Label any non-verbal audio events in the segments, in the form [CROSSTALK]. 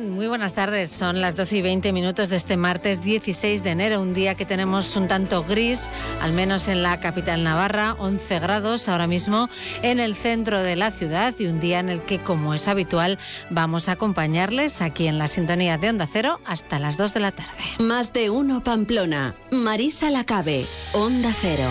Muy buenas tardes. Son las 12 y 20 minutos de este martes 16 de enero, un día que tenemos un tanto gris, al menos en la capital Navarra, 11 grados ahora mismo en el centro de la ciudad y un día en el que, como es habitual, vamos a acompañarles aquí en la sintonía de Onda Cero hasta las 2 de la tarde. Más de uno Pamplona. Marisa Lacabe, Onda Cero.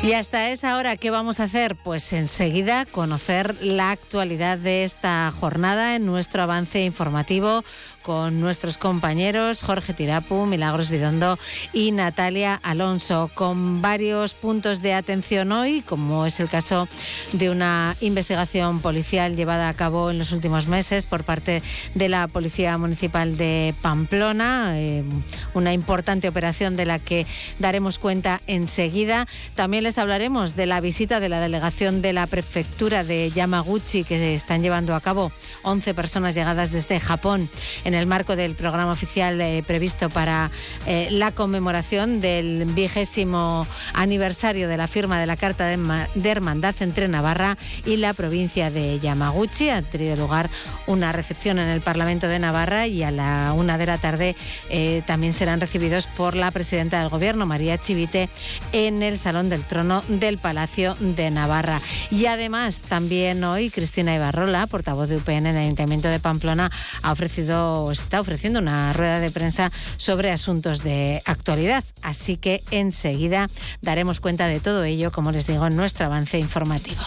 Y hasta esa hora, ¿qué vamos a hacer? Pues enseguida conocer la actualidad de esta jornada en nuestro avance informativo con nuestros compañeros Jorge Tirapu, Milagros Bidondo y Natalia Alonso, con varios puntos de atención hoy, como es el caso de una investigación policial llevada a cabo en los últimos meses por parte de la Policía Municipal de Pamplona, eh, una importante operación de la que daremos cuenta enseguida. También les hablaremos de la visita de la delegación de la prefectura de Yamaguchi que están llevando a cabo 11 personas llegadas desde Japón en el marco del programa oficial eh, previsto para eh, la conmemoración del vigésimo aniversario de la firma de la Carta de, Hermandad entre Navarra y la provincia de Yamaguchi. Ha tenido lugar una recepción en el Parlamento de Navarra y a la una de la tarde eh, también serán recibidos por la presidenta del Gobierno, María Chivite, en el Salón del Trono del Palacio de Navarra. Y además, también hoy Cristina Ibarrola, portavoz de UPN en el Ayuntamiento de Pamplona, ha ofrecido está ofreciendo una rueda de prensa sobre asuntos de actualidad. Así que enseguida daremos cuenta de todo ello, como les digo, en nuestro avance informativo.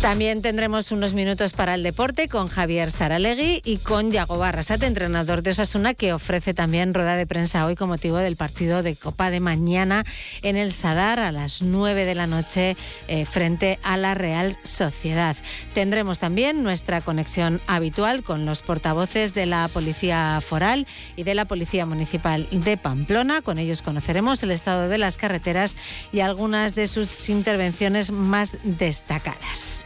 También tendremos unos minutos para el deporte con Javier Saralegui y con Yago Barrasate, entrenador de Osasuna, que ofrece también rueda de prensa hoy con motivo del partido de Copa de mañana en el Sadar a las 9 de la noche eh, frente a la Real Sociedad. Tendremos también nuestra conexión habitual con los portavoces de la Policía Foral y de la Policía Municipal de Pamplona. Con ellos conoceremos el estado de las carreteras y algunas de sus intervenciones más destacadas.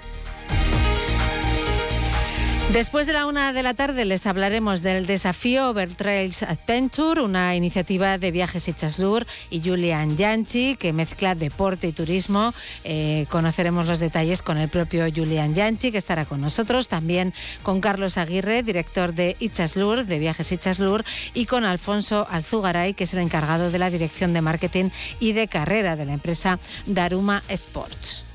Después de la una de la tarde les hablaremos del desafío Overtrails Adventure, una iniciativa de Viajes Ichaslur y Julian Yanchi que mezcla deporte y turismo. Eh, conoceremos los detalles con el propio Julian Yanchi que estará con nosotros, también con Carlos Aguirre, director de Ichaslur, de Viajes Ichaslur, y con Alfonso Alzugaray, que es el encargado de la dirección de marketing y de carrera de la empresa Daruma Sports.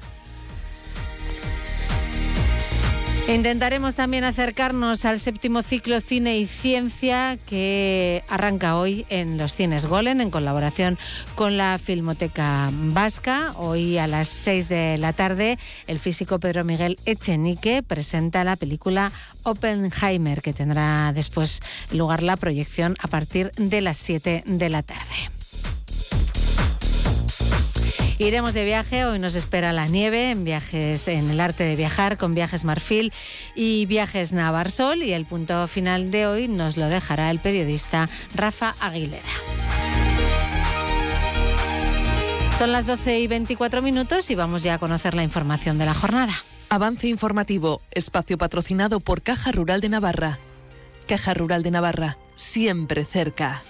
Intentaremos también acercarnos al séptimo ciclo Cine y Ciencia que arranca hoy en los Cines Golen en colaboración con la Filmoteca Vasca. Hoy a las 6 de la tarde el físico Pedro Miguel Echenique presenta la película Oppenheimer que tendrá después lugar la proyección a partir de las 7 de la tarde. Iremos de viaje, hoy nos espera la nieve en viajes en el arte de viajar con viajes Marfil y viajes Navarsol y el punto final de hoy nos lo dejará el periodista Rafa Aguilera. Son las 12 y 24 minutos y vamos ya a conocer la información de la jornada. Avance informativo, espacio patrocinado por Caja Rural de Navarra. Caja Rural de Navarra, siempre cerca.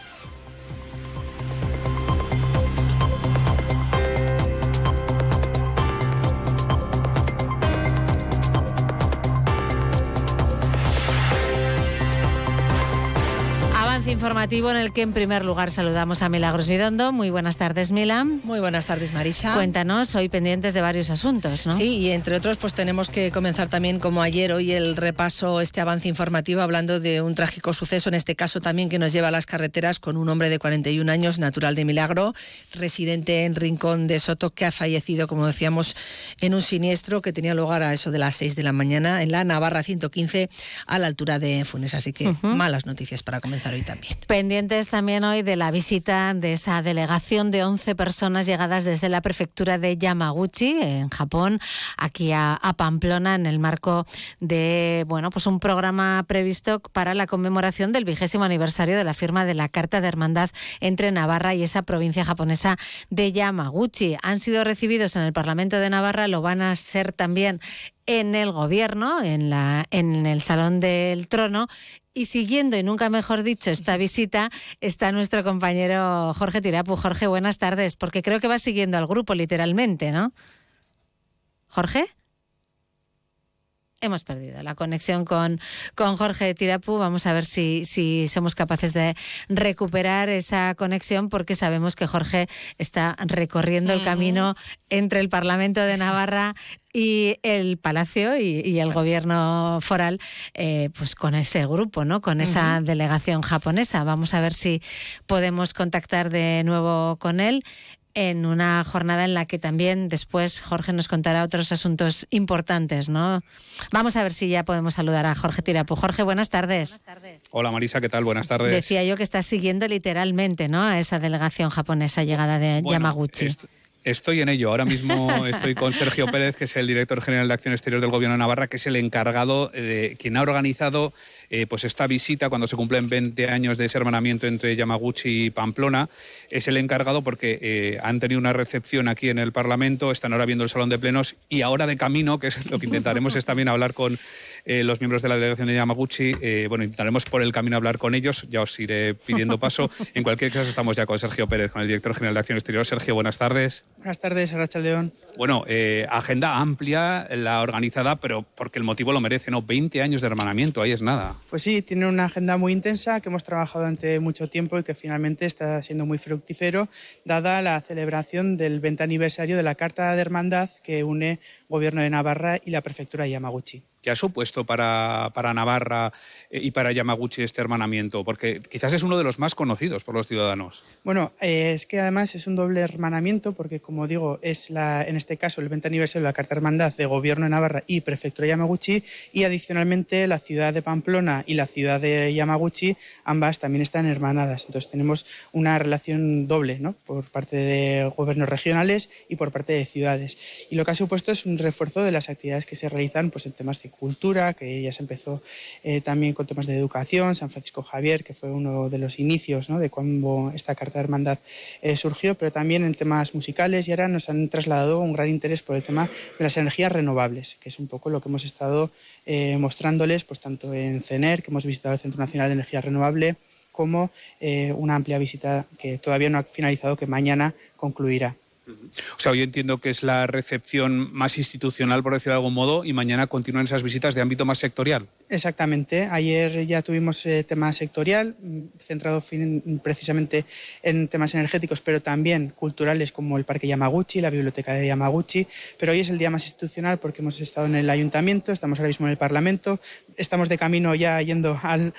Informativo en el que en primer lugar saludamos a Milagros Vidondo. Muy buenas tardes, Mila. Muy buenas tardes, Marisa. Cuéntanos, hoy pendientes de varios asuntos, ¿no? Sí, y entre otros, pues tenemos que comenzar también, como ayer, hoy el repaso, este avance informativo, hablando de un trágico suceso, en este caso también que nos lleva a las carreteras con un hombre de 41 años, natural de Milagro, residente en Rincón de Soto, que ha fallecido, como decíamos, en un siniestro que tenía lugar a eso de las 6 de la mañana en la Navarra 115 a la altura de Funes. Así que malas noticias para comenzar hoy también. Pendientes también hoy de la visita de esa delegación de 11 personas llegadas desde la prefectura de Yamaguchi, en Japón, aquí a, Pamplona, en el marco de bueno, pues un programa previsto para la conmemoración del vigésimo aniversario de la firma de la Carta de Hermandad entre Navarra y esa provincia japonesa de Yamaguchi. Han sido recibidos en el Parlamento de Navarra, lo van a ser también en el gobierno, en, la, en el Salón del Trono. Y siguiendo, y nunca mejor dicho, esta visita, está nuestro compañero Jorge Tirapu. Jorge, buenas tardes, porque creo que va siguiendo al grupo literalmente, ¿no? Jorge hemos perdido la conexión con, con Jorge Tirapu. Vamos a ver si, si somos capaces de recuperar esa conexión porque sabemos que Jorge está recorriendo el camino entre el Parlamento de Navarra y el Palacio y, el gobierno foral, eh, pues con ese grupo, ¿no? Con esa delegación japonesa. Vamos a ver si podemos contactar de nuevo con él en una jornada en la que también después Jorge nos contará otros asuntos importantes, ¿no? Vamos a ver si ya podemos saludar a Jorge Tirapu. Jorge, buenas tardes. Hola Marisa, ¿qué tal? Buenas tardes. Decía yo que estás siguiendo literalmente, ¿no? A esa delegación japonesa llegada de Yamaguchi. Estoy en ello. Ahora mismo [LAUGHS] estoy con Sergio Pérez, que es el director general de Acción Exterior del Gobierno de Navarra, que es el encargado, de quien ha organizado eh, pues esta visita cuando se cumplen 20 años de ese hermanamiento entre Yamaguchi y Pamplona. Es el encargado porque eh, han tenido una recepción aquí en el Parlamento, están ahora viendo el salón de plenos y ahora de camino, que es lo que intentaremos es también hablar con eh, los miembros de la delegación de Yamaguchi. bueno, intentaremos por el camino hablar con ellos, ya os iré pidiendo paso. [LAUGHS] En cualquier caso, estamos ya con Sergio Pérez, con el director general de Acción Exterior. Sergio, buenas tardes. Buenas tardes, Arracha León. Bueno, agenda amplia, la organizada, pero porque el motivo lo merece, ¿no? 20 años de hermanamiento, ahí es nada. Pues sí, tiene una agenda muy intensa que hemos trabajado durante mucho tiempo y que finalmente está siendo muy fructífero, dada la celebración del 20 aniversario de la Carta de Hermandad que une Gobierno de Navarra y la Prefectura de Yamaguchi. ¿Qué ha supuesto para, para Navarra eh, y para Yamaguchi este hermanamiento? Porque quizás es uno de los más conocidos por los ciudadanos. Bueno, eh, es que además es un doble hermanamiento porque, como digo, es la, en este caso el 20 aniversario de la Carta Hermandad de Gobierno de Navarra y Prefectura de Yamaguchi y adicionalmente la ciudad de Pamplona y la ciudad de Yamaguchi, ambas también están hermanadas. Entonces tenemos una relación doble, ¿no? Por parte de gobiernos regionales y por parte de ciudades. Y lo que ha supuesto es un refuerzo de las actividades que se realizan pues, en temas de cultura, que ya se empezó eh, también con temas de educación, San Francisco Javier, que fue uno de los inicios de cuando esta Carta de Hermandad eh, surgió, pero también en temas musicales y ahora nos han trasladado un gran interés por el tema de las energías renovables, que es un poco lo que hemos estado eh, mostrándoles, pues tanto en CENER, que hemos visitado el Centro Nacional de Energía Renovable, como una amplia visita que todavía no ha finalizado, que mañana concluirá. O sea, hoy entiendo que es la recepción más institucional, por decirlo de algún modo, y mañana continúan esas visitas de ámbito más sectorial. Exactamente. Ayer ya tuvimos eh, tema sectorial, mm, centrado precisamente en temas energéticos, pero también culturales como el Parque Yamaguchi, la Biblioteca de Yamaguchi. Pero hoy es el día más institucional porque hemos estado en el Ayuntamiento, estamos ahora mismo en el Parlamento, estamos de camino ya yendo al,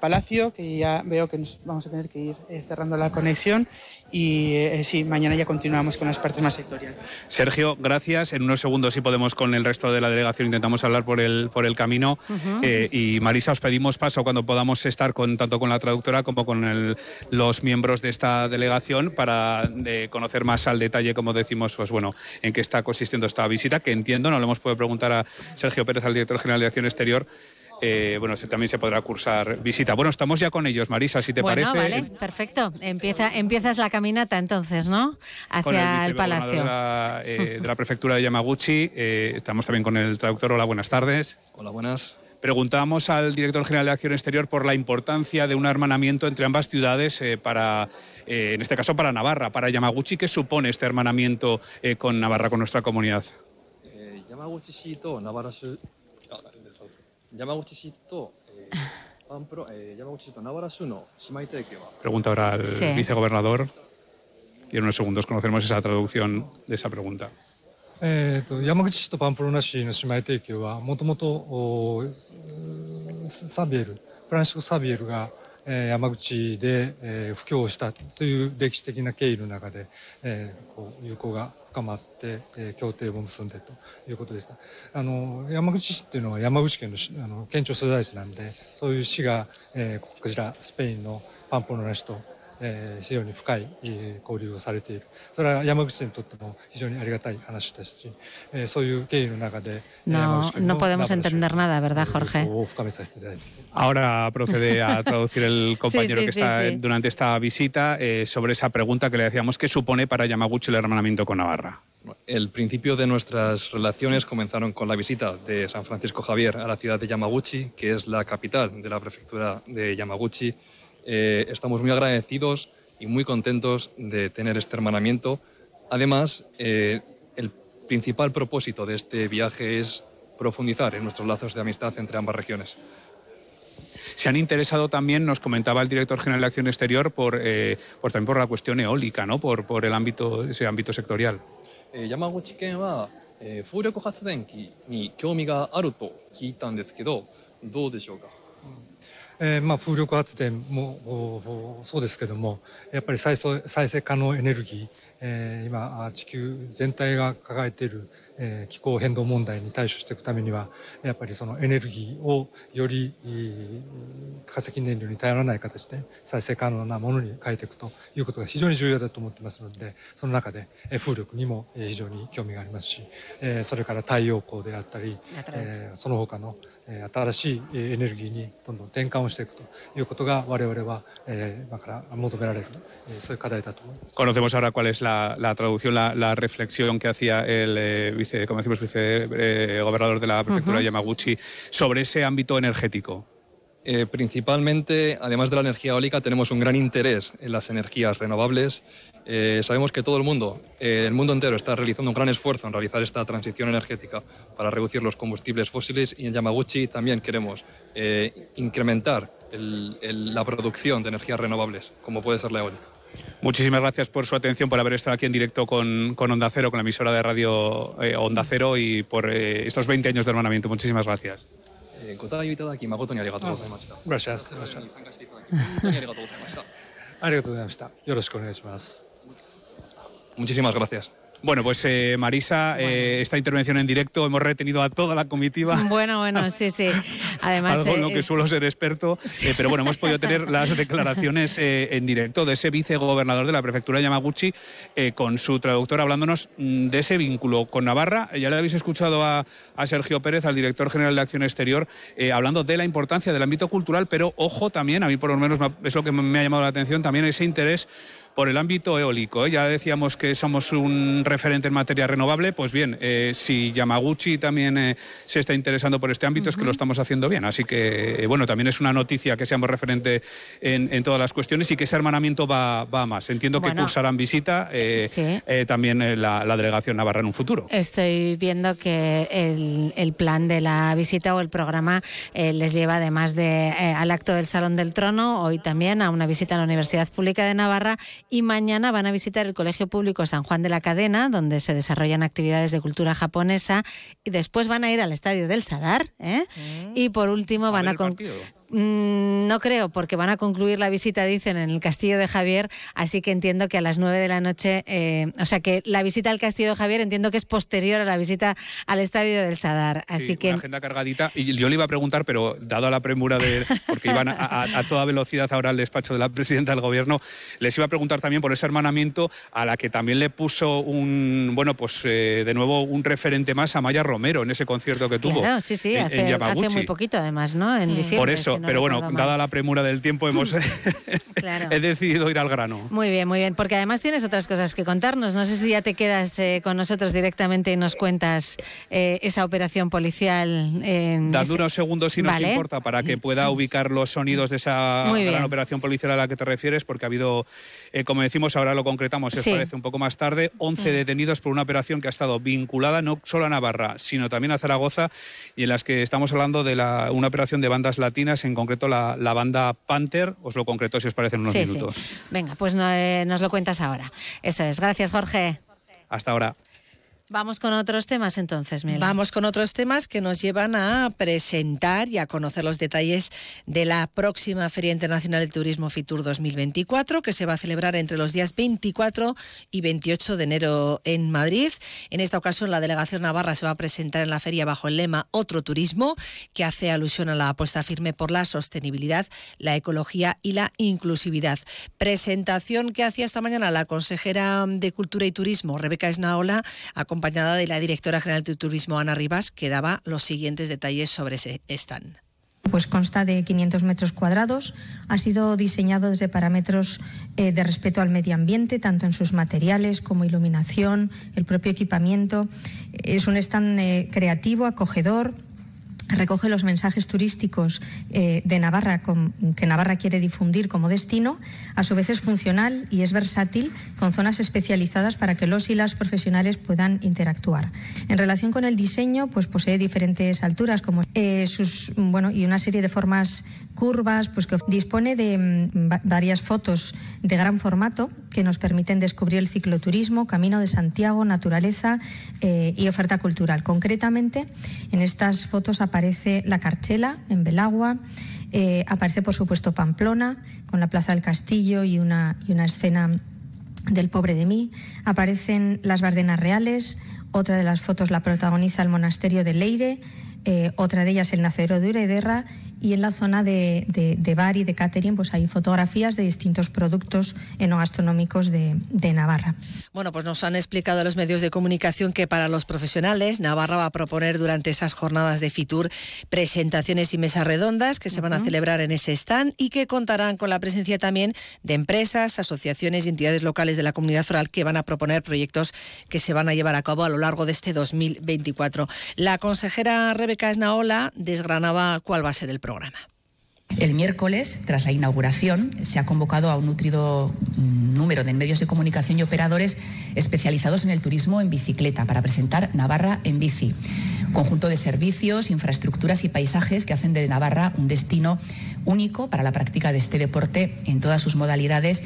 Palacio, que ya veo que nos vamos a tener que ir eh, cerrando la conexión y eh, sí, mañana ya continuamos con las partes más sectoriales. Sergio, gracias. En unos segundos sí podemos con el resto de la delegación intentamos hablar por el, por el camino. Eh, y Marisa, os pedimos paso cuando podamos estar con, tanto con la traductora como con los miembros de esta delegación para conocer más al detalle, como decimos, pues bueno, en qué está consistiendo esta visita, que entiendo, no le hemos podido preguntar a Sergio Pérez, al director general de Acción Exterior, eh, bueno, también se podrá cursar visita. Bueno, estamos ya con ellos, Marisa, si te bueno, parece. Vale, perfecto. Empieza, empiezas la caminata entonces, ¿no? Hacia el, palacio. De la, eh, de la, prefectura de Yamaguchi. Eh, estamos también con el traductor. Hola, buenas tardes. Hola, buenas. Preguntamos al director general de Acción Exterior por la importancia de un hermanamiento entre ambas ciudades para, en este caso, para Navarra, para Yamaguchi. ¿Qué supone este hermanamiento con Navarra, con nuestra comunidad? 山口市と、えー、ンプロ、えー、山口市と名原州の姉妹体系は。Pregunta ahora al sí. vicegobernador. Y en unos segundos えと山口市とパンプロナ市の姉妹提携はもともとサビエルフランシスコ・サビエルが、えー、山口で、えー、布教をしたという歴史的な経緯の中で、えー、こう友好が深まって、えー、協定を結んでということでした。あの山口市っていうのは山口県のあの県庁所在地なんでそういう市が、えー、こちらスペインのパンポロナ市と No, no podemos entender nada, ¿verdad, Jorge? Ahora procede a [LAUGHS] traducir el compañero sí, sí, que está sí, durante esta visita eh, sobre esa pregunta que le decíamos, ¿qué supone para Yamaguchi el hermanamiento con Navarra? El principio de nuestras relaciones comenzaron con la visita de San Francisco Javier a la ciudad de Yamaguchi, que es la capital de la prefectura de Yamaguchi, eh, estamos muy agradecidos y muy contentos de tener este hermanamiento. Además, eh, el principal propósito de este viaje es profundizar en nuestros lazos de amistad entre ambas regiones. Se han interesado también, nos comentaba el director general de Acción Exterior, por, eh, por también por la cuestión eólica, ¿no? por, por el ámbito, ese ámbito sectorial. えー山口県は、えー風力発電機に興味があると聞いたんですけどどうでしょうか えーまあ、風力発電もそうですけどもやっぱり再生再生可能エネルギー、えー今あ地球全体が抱えている、えー気候変動問題に対処していくためにはやっぱりそのエネルギーをよりえー化石燃料に頼らない形で再生可能なものに変えていくということが非常に重要だと思ってますのでその中でえー風力にもえー非常に興味がありますし、えーそれから太陽光であったり、えーその他のえー新しいエネルギーにどんどん転換をしていくということが我々は今から求められるそういう課題だと思います。Conocemos ahora cuál es la, la traducción, la, la reflexión que hacía el eh, vice, como decimos, vice, eh, gobernador de la prefectura uh -huh. de Yamaguchi sobre ese ámbito energético. Eh, principalmente, además de la energía eólica, tenemos un gran interés en las energías renovables. Eh, sabemos que todo el mundo, eh, el mundo entero, está realizando un gran esfuerzo en realizar esta transición energética para reducir los combustibles fósiles y en Yamaguchi también queremos incrementar la producción de energías renovables, como puede ser la eólica. Muchísimas gracias por su atención, por haber estado aquí en directo con, con Onda Cero, con la emisora de radio Onda Cero y por estos 20 años de hermanamiento. Muchísimas gracias. えーご対応いただき誠にありがとうございました。Gracias. 参加していただき本当にありがとうございました。ありがとうございました。よろしくお願いします。Muchísimas gracias. Bueno, pues eh, Marisa, eh, esta intervención en directo hemos retenido a toda la comitiva. Bueno, bueno, sí, sí. Además, algo en lo eh, que suelo ser experto, pero bueno, hemos podido tener las declaraciones en directo de ese vicegobernador de la prefectura de Yamaguchi con su traductor hablándonos mm, de ese vínculo con Navarra. Ya le habéis escuchado a, a Sergio Pérez, al director general de Acción Exterior, hablando de la importancia del ámbito cultural, pero ojo también, a mí por lo menos es lo que me ha llamado la atención, también ese interés por el ámbito eólico. ¿eh? Ya decíamos que somos un referente en materia renovable, pues bien, eh, si Yamaguchi también eh, se está interesando por este ámbito es que lo estamos haciendo bien. Así que, bueno, también es una noticia que seamos referente en, en todas las cuestiones y que ese hermanamiento va, va a más. Entiendo que cursarán visita Sí. también la, la delegación navarra en un futuro. Estoy viendo que el, el plan de la visita o el programa les lleva además de al acto del Salón del Trono, hoy también a una visita a la Universidad Pública de Navarra y mañana van a visitar el Colegio Público San Juan de la Cadena, donde se desarrollan actividades de cultura japonesa y después van a ir al Estadio del Sadar ¿eh? y por último van a... el con- partido. Mm, no creo, porque van a concluir la visita, dicen, en el Castillo de Javier, así que entiendo que a las 9 de la noche, eh, o sea que la visita al Castillo de Javier entiendo que es posterior a la visita al Estadio del Sadar. Así Sí, que una agenda cargadita. Y yo le iba a preguntar, pero dado la premura de. porque iban a, a- a toda velocidad ahora al despacho de la presidenta del gobierno, les iba a preguntar también por ese hermanamiento a la que también le puso un. Bueno, pues eh, de nuevo un referente más a Maya Romero en ese concierto que tuvo. Claro, sí, sí, en- en hace, hace muy poquito además, ¿no? En diciembre. Por eso, no pero bueno, mal. dada la premura del tiempo, hemos [LAUGHS] [LAUGHS] Claro. he decidido ir al grano. Muy bien, muy bien, porque además tienes otras cosas que contarnos. No sé si ya te quedas eh, con nosotros directamente y nos cuentas eh, esa operación policial. En Dadme ese- unos segundos si nos importa para que pueda ubicar los sonidos de esa gran operación policial a la que te refieres, porque ha habido, eh, como decimos, ahora lo concretamos, si os Sí. Mm. parece un poco más tarde, 11 detenidos por una operación que ha estado vinculada no solo a Navarra, sino también a Zaragoza, y en las que estamos hablando de la- una operación de bandas latinas, en concreto la, la banda Panther, os lo concreto si os parece en unos Sí, minutos. sí. Venga, pues no, eh, nos lo cuentas ahora. Eso es. Gracias, Jorge. Hasta ahora. Vamos con otros temas entonces, Mila. Vamos con otros temas que nos llevan a presentar y a conocer los detalles de la próxima Feria Internacional de Turismo Fitur 2024, que se va a celebrar entre los días 24 y 28 de enero en Madrid. En esta ocasión, la delegación navarra se va a presentar en la feria bajo el lema Otro Turismo, que hace alusión a la apuesta firme por la sostenibilidad, la ecología y la inclusividad. Presentación que hacía esta mañana la consejera de Cultura y Turismo, Rebeca Esnaola, acompañada de la directora general de Turismo, Ana Rivas, que daba los siguientes detalles sobre ese stand. Pues consta de 500 metros cuadrados. Ha sido diseñado desde parámetros eh, de respeto al medio ambiente, tanto en sus materiales como iluminación, el propio equipamiento. Es un stand eh, creativo, acogedor recoge los mensajes turísticos eh, de Navarra que Navarra quiere difundir como destino. A su vez es funcional y es versátil con zonas especializadas para que los y las profesionales puedan interactuar. En relación con el diseño, pues posee diferentes alturas como eh, sus bueno y una serie de formas curvas, pues que dispone de mm, varias fotos de gran formato que nos permiten descubrir el cicloturismo, Camino de Santiago, naturaleza eh, y oferta cultural. Concretamente, en estas fotos aparece la Carchela en Belagua, eh, aparece por supuesto Pamplona con la Plaza del Castillo y una, y una escena del pobre de mí, aparecen las Bardenas Reales, otra de las fotos la protagoniza el monasterio de Leire, eh, otra de ellas el nacero de Urederra y en la zona de, bar y de catering pues hay fotografías de distintos productos enogastronómicos de, de, Navarra. Bueno, pues nos han explicado los medios de comunicación que para los profesionales Navarra va a proponer durante esas jornadas de FITUR presentaciones y mesas redondas que se van a celebrar en ese stand y que contarán con la presencia también de empresas, asociaciones y entidades locales de la comunidad foral que van a proponer proyectos que se van a llevar a cabo a lo largo de este 2024. La consejera Rebeca Esnaola desgranaba cuál va a ser el El miércoles, tras la inauguración, se ha convocado a un nutrido mm, número de medios de comunicación y operadores especializados en el turismo en bicicleta para presentar Navarra en bici. Conjunto de servicios, infraestructuras y paisajes que hacen de Navarra un destino único para la práctica de este deporte en todas sus modalidades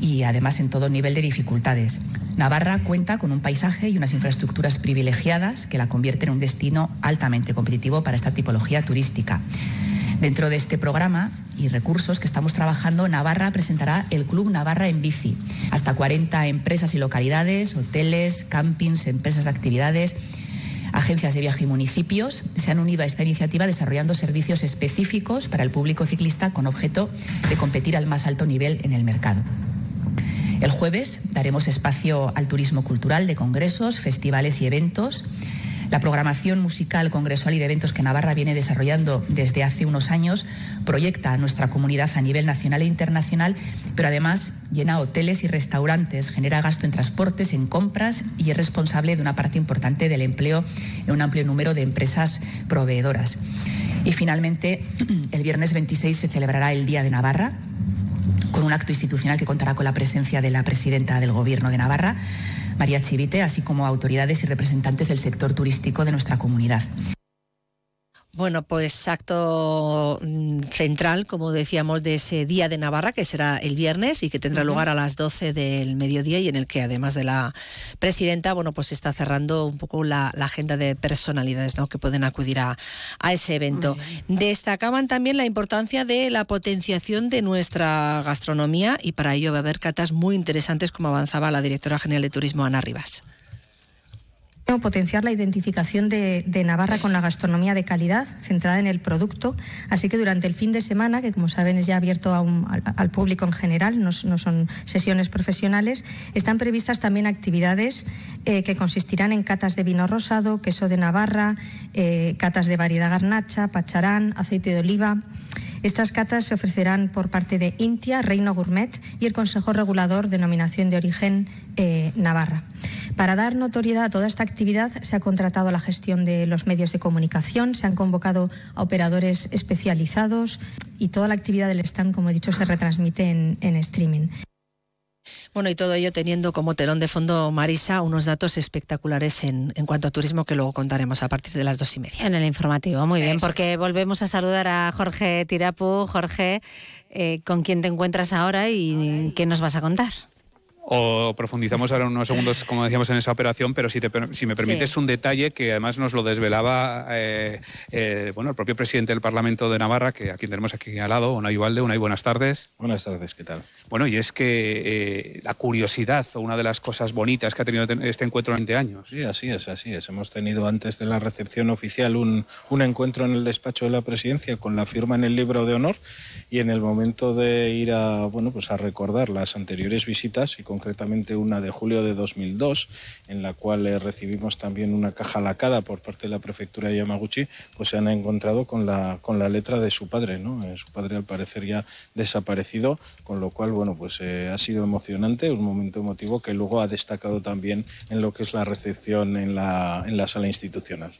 y además en todo nivel de dificultades. Navarra cuenta con un paisaje y unas infraestructuras privilegiadas que la convierten en un destino altamente competitivo para esta tipología turística. Dentro de este programa y recursos que estamos trabajando, Navarra presentará el Club Navarra en Bici. Hasta 40 empresas y localidades, hoteles, campings, empresas de actividades, agencias de viaje y municipios se han unido a esta iniciativa desarrollando servicios específicos para el público ciclista con objeto de competir al más alto nivel en el mercado. El jueves daremos espacio al turismo cultural de congresos, festivales y eventos. La programación musical, congresual y de eventos que Navarra viene desarrollando desde hace unos años proyecta a nuestra comunidad a nivel nacional e internacional, pero además llena hoteles y restaurantes, genera gasto en transportes, en compras y es responsable de una parte importante del empleo en un amplio número de empresas proveedoras. Y finalmente, [CLEARS THROAT] el viernes 26 se celebrará el Día de Navarra, con un acto institucional que contará con la presencia de la presidenta del Gobierno de Navarra, María Chivite, así como autoridades y representantes del sector turístico de nuestra comunidad. Bueno, pues acto mm, central, como decíamos, de ese Día de Navarra, que será el viernes y que tendrá lugar a las 12 del mediodía y en el que además de la presidenta, bueno, pues está cerrando un poco la, agenda de personalidades ¿no? que pueden acudir a, a ese evento. Destacaban también la importancia de la potenciación de nuestra gastronomía y para ello va a haber catas muy interesantes como avanzaba la directora general de Turismo, Ana Rivas potenciar la identificación de, Navarra con la gastronomía de calidad, centrada en el producto. Así que durante el fin de semana, que como saben es ya abierto al, público en general, no, son sesiones profesionales, están previstas también actividades eh, que consistirán en catas de vino rosado, queso de Navarra, eh, catas de variedad garnacha, pacharán, aceite de oliva. Estas catas se ofrecerán por parte de Intia, Reino Gourmet y el Consejo Regulador Denominación de Origen eh, Navarra. Para dar notoriedad a toda esta actividad se ha contratado la gestión de los medios de comunicación, se han convocado a operadores especializados y toda la actividad del stand, como he dicho, se retransmite en streaming. Bueno, y todo ello teniendo como telón de fondo, Marisa, unos datos espectaculares en, cuanto a turismo que luego contaremos a partir de las dos y media. En el informativo, muy bien, porque volvemos a saludar a Jorge Tirapu. Jorge, eh, ¿con quién te encuentras ahora y qué nos vas a contar? O profundizamos ahora unos segundos, como decíamos, en esa operación, pero si, si me permites un detalle que además nos lo desvelaba eh, eh, bueno, el propio presidente del Parlamento de Navarra, que a quien tenemos aquí al lado, Unai Ubalde. Unai, buenas tardes. Buenas tardes, ¿qué tal? Bueno, y es que eh, la curiosidad, o una de las cosas bonitas que ha tenido este encuentro en 20 años. Sí, así es, así es. Hemos tenido antes de la recepción oficial un, encuentro en el despacho de la presidencia con la firma en el libro de honor y en el momento de ir a, bueno, pues a recordar las anteriores visitas y con concretamente una de julio de 2002, en la cual eh, recibimos también una caja lacada por parte de la prefectura de Yamaguchi, pues se han encontrado con la, con la letra de su padre, ¿no? Eh, su padre al parecer ya desaparecido, con lo cual, bueno, pues eh, ha sido emocionante, un momento emotivo que luego ha destacado también en lo que es la recepción en la, en la sala institucional.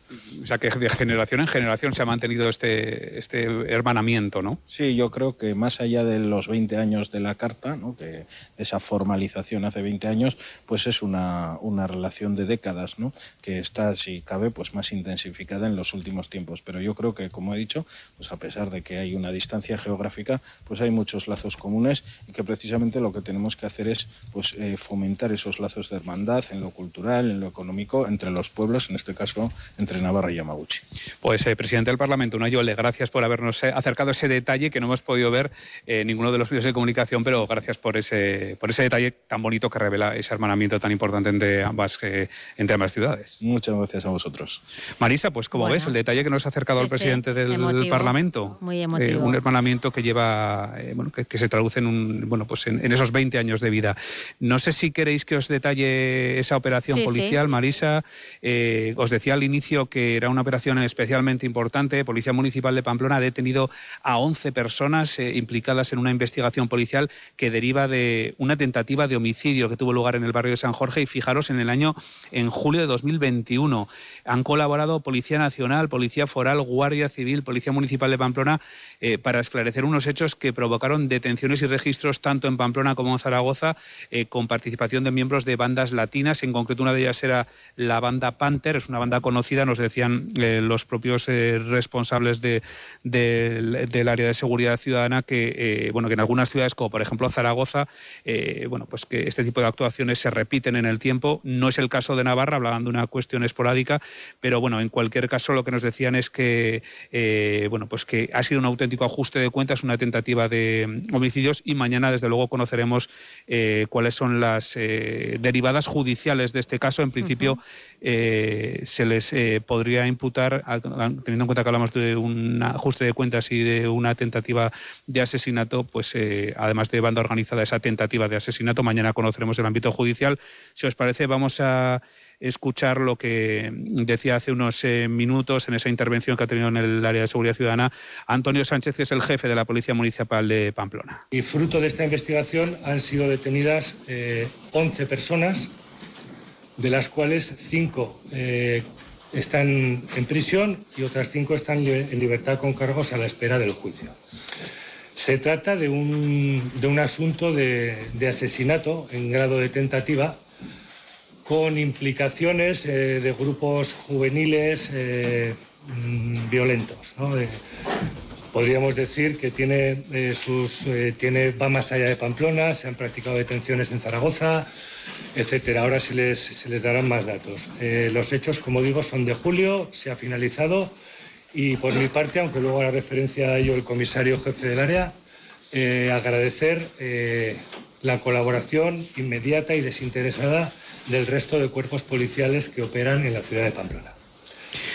O sea que de generación en generación se ha mantenido este, este hermanamiento, ¿no? Sí, yo creo que más allá de los 20 años de la carta, ¿no? que esa formalización hace 20 años, pues es una, una relación de décadas, ¿no? que está, si cabe, pues más intensificada en los últimos tiempos. Pero yo creo que, como he dicho, pues a pesar de que hay una distancia geográfica, pues hay muchos lazos comunes y que precisamente lo que tenemos que hacer es pues, eh, fomentar esos lazos de hermandad en lo cultural, en lo económico, entre los pueblos, en este caso entre Navarra y Yamaguchi. Pues, eh, presidente del Parlamento, Unayole, gracias por habernos eh, acercado ese detalle que no hemos podido ver en ninguno de los medios de comunicación, pero gracias por ese, por ese detalle tan bonito que revela ese hermanamiento tan importante entre ambas, entre ambas ciudades. Muchas gracias a vosotros. Marisa, pues como ves, el detalle que nos ha acercado al presidente del, Parlamento. Muy emotivo. un hermanamiento que lleva, bueno, que, se traduce en, un, bueno, pues en, esos 20 años de vida. No sé si queréis que os detalle esa operación policial, Marisa. Eh, os decía al inicio que era una operación especialmente importante. Policía Municipal de Pamplona ha detenido a 11 personas eh, implicadas en una investigación policial que deriva de una tentativa de homicidio que tuvo lugar en el barrio de San Jorge. Y fijaros, en el año, en julio de 2021, han colaborado Policía Nacional, Policía Foral, Guardia Civil, Policía Municipal de Pamplona eh, para esclarecer unos hechos que provocaron detenciones y registros tanto en Pamplona como en Zaragoza, eh, con participación de miembros de bandas latinas. En concreto, una de ellas era la banda Panther, es una banda conocida, nos decían eh, los propios responsables del área de seguridad ciudadana que, bueno, que en algunas ciudades, como por ejemplo Zaragoza, bueno, pues que este tipo de actuaciones se repiten en el tiempo. No es el caso de Navarra, hablaban de una cuestión esporádica, pero bueno, en cualquier caso lo que nos decían es que, bueno, pues que ha sido un auténtico ajuste de cuentas, una tentativa de homicidios y mañana, desde luego, conoceremos eh, cuáles son las eh, derivadas judiciales de este caso. En principio, eh, se les podría imputar, teniendo en cuenta que hablamos de un ajuste de cuentas y de una tentativa de asesinato, pues además de banda organizada, esa tentativa de asesinato. Mañana conoceremos el ámbito judicial. Si os parece, vamos a escuchar lo que decía hace unos eh, minutos en esa intervención que ha tenido en el área de seguridad ciudadana Antonio Sánchez, que es el jefe de la Policía Municipal de Pamplona. Y fruto de esta investigación han sido detenidas 11 eh, personas, de las cuales 5 eh, están en prisión y otras 5 están en libertad con cargos a la espera del juicio. Se trata de un, de un asunto de asesinato en grado de tentativa con implicaciones eh, de grupos juveniles eh, mm, violentos. podríamos decir que tiene, eh, sus, tiene, va más allá de Pamplona, se han practicado detenciones en Zaragoza, etc. Ahora se les, se les darán más datos. los hechos, como digo, son de julio, se ha finalizado y por mi parte, aunque luego hará referencia a ello el comisario jefe del área, agradecer la colaboración inmediata y desinteresada del resto de cuerpos policiales que operan en la ciudad de Pamplona.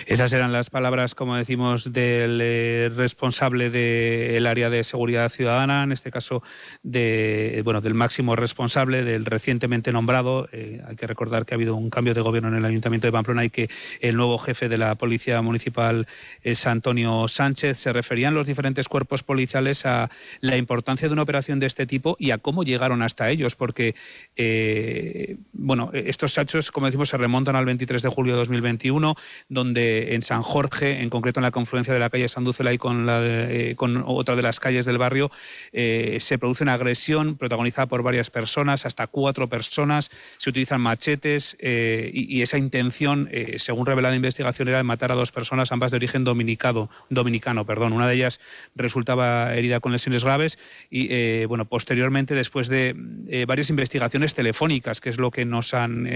Esas eran las palabras, como decimos, del eh, responsable del área de seguridad ciudadana, en este caso de, bueno, del máximo responsable, del recientemente nombrado. Eh, hay que recordar que ha habido un cambio de gobierno en el Ayuntamiento de Pamplona y que el nuevo jefe de la Policía Municipal es Antonio Sánchez. Se referían los diferentes cuerpos policiales a la importancia de una operación de este tipo y a cómo llegaron hasta ellos, porque eh, bueno, estos hechos, como decimos, se remontan al 23 de julio de 2021, donde en San Jorge, en concreto en la confluencia de la calle Sandúcela y con, la eh, con otra de las calles del barrio, eh, se produce una agresión protagonizada por varias personas, hasta cuatro personas, se utilizan machetes eh, y, esa intención, según revela la investigación, era de matar a dos personas, ambas de origen dominicano. dominicano perdón. Una de ellas resultaba herida con lesiones graves y, bueno, posteriormente, después de varias investigaciones telefónicas, que es lo que nos han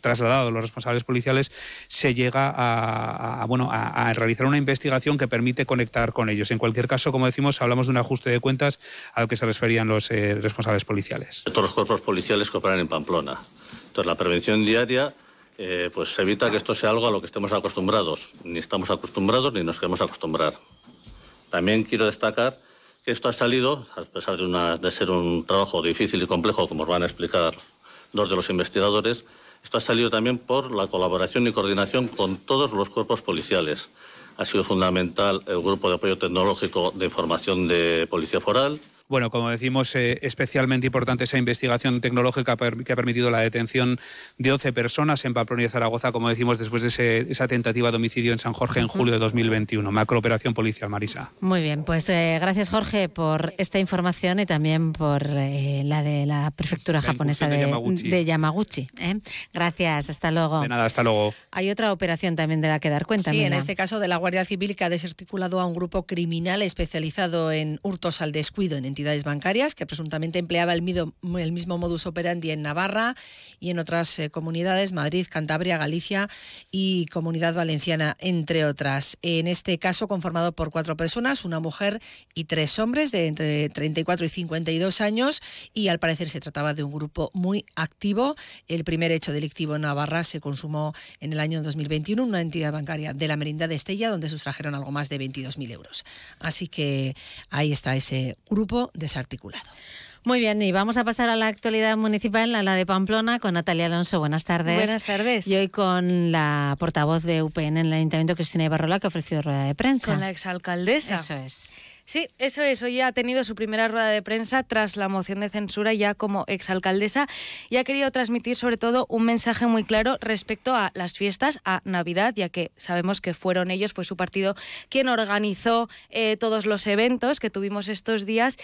trasladado los responsables policiales, se llega a, bueno, a, realizar una investigación que permite conectar con ellos. En cualquier caso, como decimos, hablamos de un ajuste de cuentas al que se referían los eh, responsables policiales. Todos los cuerpos policiales que en Pamplona. Entonces, la prevención diaria eh, pues evita que esto sea algo a lo que estemos acostumbrados. Ni estamos acostumbrados ni nos queremos acostumbrar. También quiero destacar que esto ha salido, a pesar de, de ser un trabajo difícil y complejo, como os van a explicar dos de los investigadores, esto ha salido también por la colaboración y coordinación con todos los cuerpos policiales. Ha sido fundamental el Grupo de Apoyo Tecnológico de Información de Policía Foral, bueno, como decimos, eh, especialmente importante esa investigación tecnológica que ha permitido la detención de 11 personas en Pamplona y Zaragoza, como decimos, después de esa tentativa de homicidio en San Jorge en julio de 2021. Macrooperación policial, Marisa. Muy bien, pues eh, gracias Jorge por esta información y también por eh, la de la prefectura japonesa de, Yamaguchi. Gracias, hasta luego. De nada, hasta luego. Hay otra operación también de la que dar cuenta. Sí, en este caso de la Guardia Civil que ha desarticulado a un grupo criminal especializado en hurtos al descuido en entidades bancarias que presuntamente empleaba el, mismo modus operandi en Navarra y en otras eh, comunidades, Madrid, Cantabria, Galicia y Comunidad Valenciana, entre otras. En este caso, conformado por cuatro personas, una mujer y tres hombres de entre 34 y 52 años y al parecer se trataba de un grupo muy activo. El primer hecho delictivo en Navarra se consumó en el año 2021 en una entidad bancaria de la Merinda de Estella donde sustrajeron algo más de 22.000 euros. Así que ahí está ese grupo desarticulado. Muy bien, y vamos a pasar a la actualidad municipal, a la de Pamplona, con Natalia Alonso. Buenas tardes. Buenas tardes. Y hoy con la portavoz de UPN en el Ayuntamiento, Cristina Ibarrola, que ha ofrecido rueda de prensa. Con la exalcaldesa. Eso es. Sí, eso es. Hoy ha tenido su primera rueda de prensa tras la moción de censura ya como exalcaldesa y ha querido transmitir sobre todo un mensaje muy claro respecto a las fiestas, a Navidad, ya que sabemos que fueron ellos, fue su partido quien organizó eh, todos los eventos que tuvimos estos días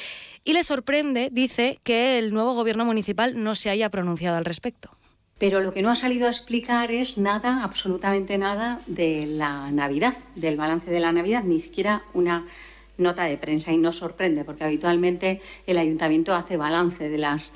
y le sorprende, dice, que el nuevo gobierno municipal no se haya pronunciado al respecto pero lo que no ha salido a explicar es nada, absolutamente nada, de la Navidad, del balance de la Navidad, ni siquiera una nota de prensa y nos sorprende porque habitualmente el ayuntamiento hace balance de las,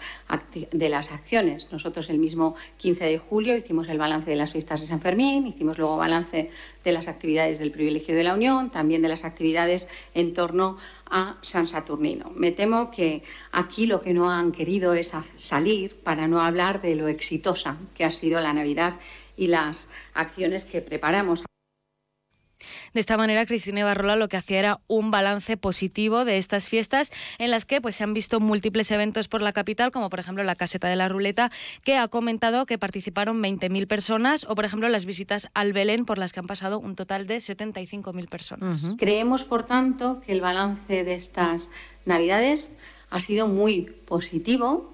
de las acciones. Nosotros el mismo 15 de julio hicimos el balance de las fiestas de San Fermín, hicimos luego balance de las actividades del privilegio de la Unión, también de las actividades en torno a San Saturnino. Me temo que aquí lo que no han querido es salir para no hablar de lo exitosa que ha sido la Navidad y las acciones que preparamos. De esta manera, Cristina Barrola lo que hacía era un balance positivo de estas fiestas en las que pues, se han visto múltiples eventos por la capital, como por ejemplo la caseta de la ruleta, que ha comentado que participaron 20.000 personas, o por ejemplo las visitas al Belén, por las que han pasado un total de 75.000 personas. Creemos, por tanto, que el balance de estas Navidades ha sido muy positivo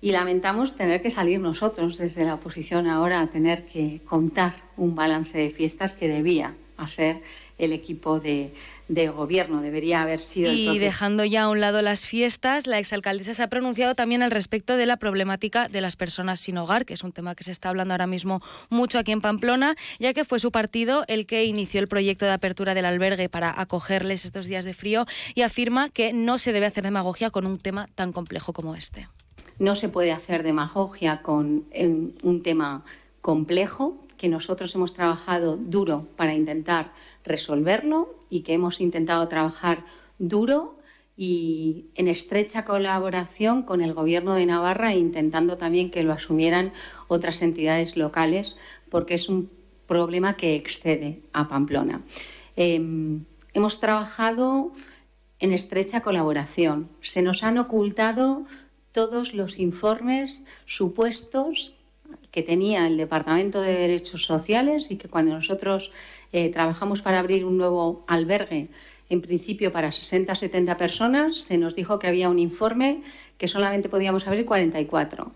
y lamentamos tener que salir nosotros desde la oposición ahora a tener que contar un balance de fiestas que debía hacer el equipo de, gobierno. Debería haber sido. Y dejando ya a un lado las fiestas, la exalcaldesa se ha pronunciado también al respecto de la problemática de las personas sin hogar, que es un tema que se está hablando ahora mismo mucho aquí en Pamplona, ya que fue su partido el que inició el proyecto de apertura del albergue para acogerles estos días de frío y afirma que no se debe hacer demagogia con un tema tan complejo como este. No se puede hacer demagogia con un tema complejo que nosotros hemos trabajado duro para intentar resolverlo y que hemos intentado trabajar duro y en estrecha colaboración con el Gobierno de Navarra, intentando también que lo asumieran otras entidades locales, porque es un problema que excede a Pamplona. Em, hemos trabajado en estrecha colaboración. Se nos han ocultado todos los informes supuestos que tenía el Departamento de Derechos Sociales y que cuando nosotros eh, trabajamos para abrir un nuevo albergue, en principio para 60-70 personas, se nos dijo que había un informe que solamente podíamos abrir 44.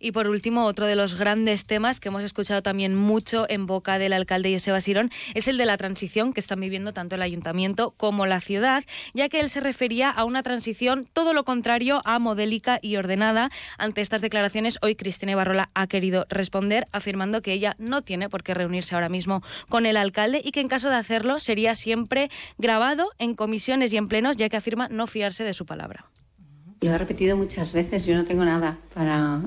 Y por último, otro de los grandes temas que hemos escuchado también mucho en boca del alcalde Joseba Sirón es el de la transición que están viviendo tanto el ayuntamiento como la ciudad, ya que él se refería a una transición todo lo contrario a modélica y ordenada. Ante estas declaraciones, hoy Cristina Barrola ha querido responder afirmando que ella no tiene por qué reunirse ahora mismo con el alcalde y que en caso de hacerlo sería siempre grabado en comisiones y en plenos, ya que afirma no fiarse de su palabra. Lo he repetido muchas veces, yo no tengo nada para...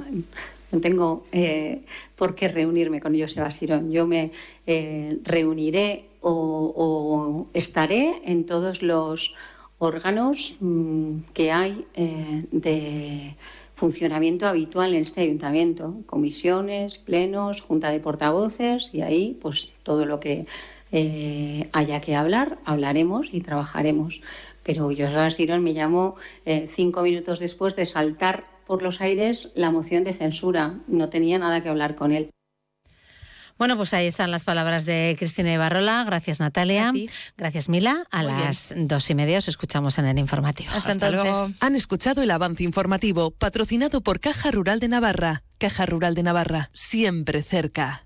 No tengo eh, por qué reunirme con Joseba Sirón. Yo me eh, reuniré o, estaré en todos los órganos mm, que hay eh, de funcionamiento habitual en este ayuntamiento, comisiones, plenos, junta de portavoces y ahí pues todo lo que haya que hablar, hablaremos y trabajaremos Pero Joseba Sirón me llamó eh, cinco minutos después de saltar por los aires la moción de censura. No tenía nada que hablar con él. Bueno, pues ahí están las palabras de Cristina Ibarrola. Gracias, Natalia. Gracias, Mila. A las dos y media os escuchamos en el informativo. Hasta, luego. Han escuchado el avance informativo patrocinado por Caja Rural de Navarra. Caja Rural de Navarra, siempre cerca.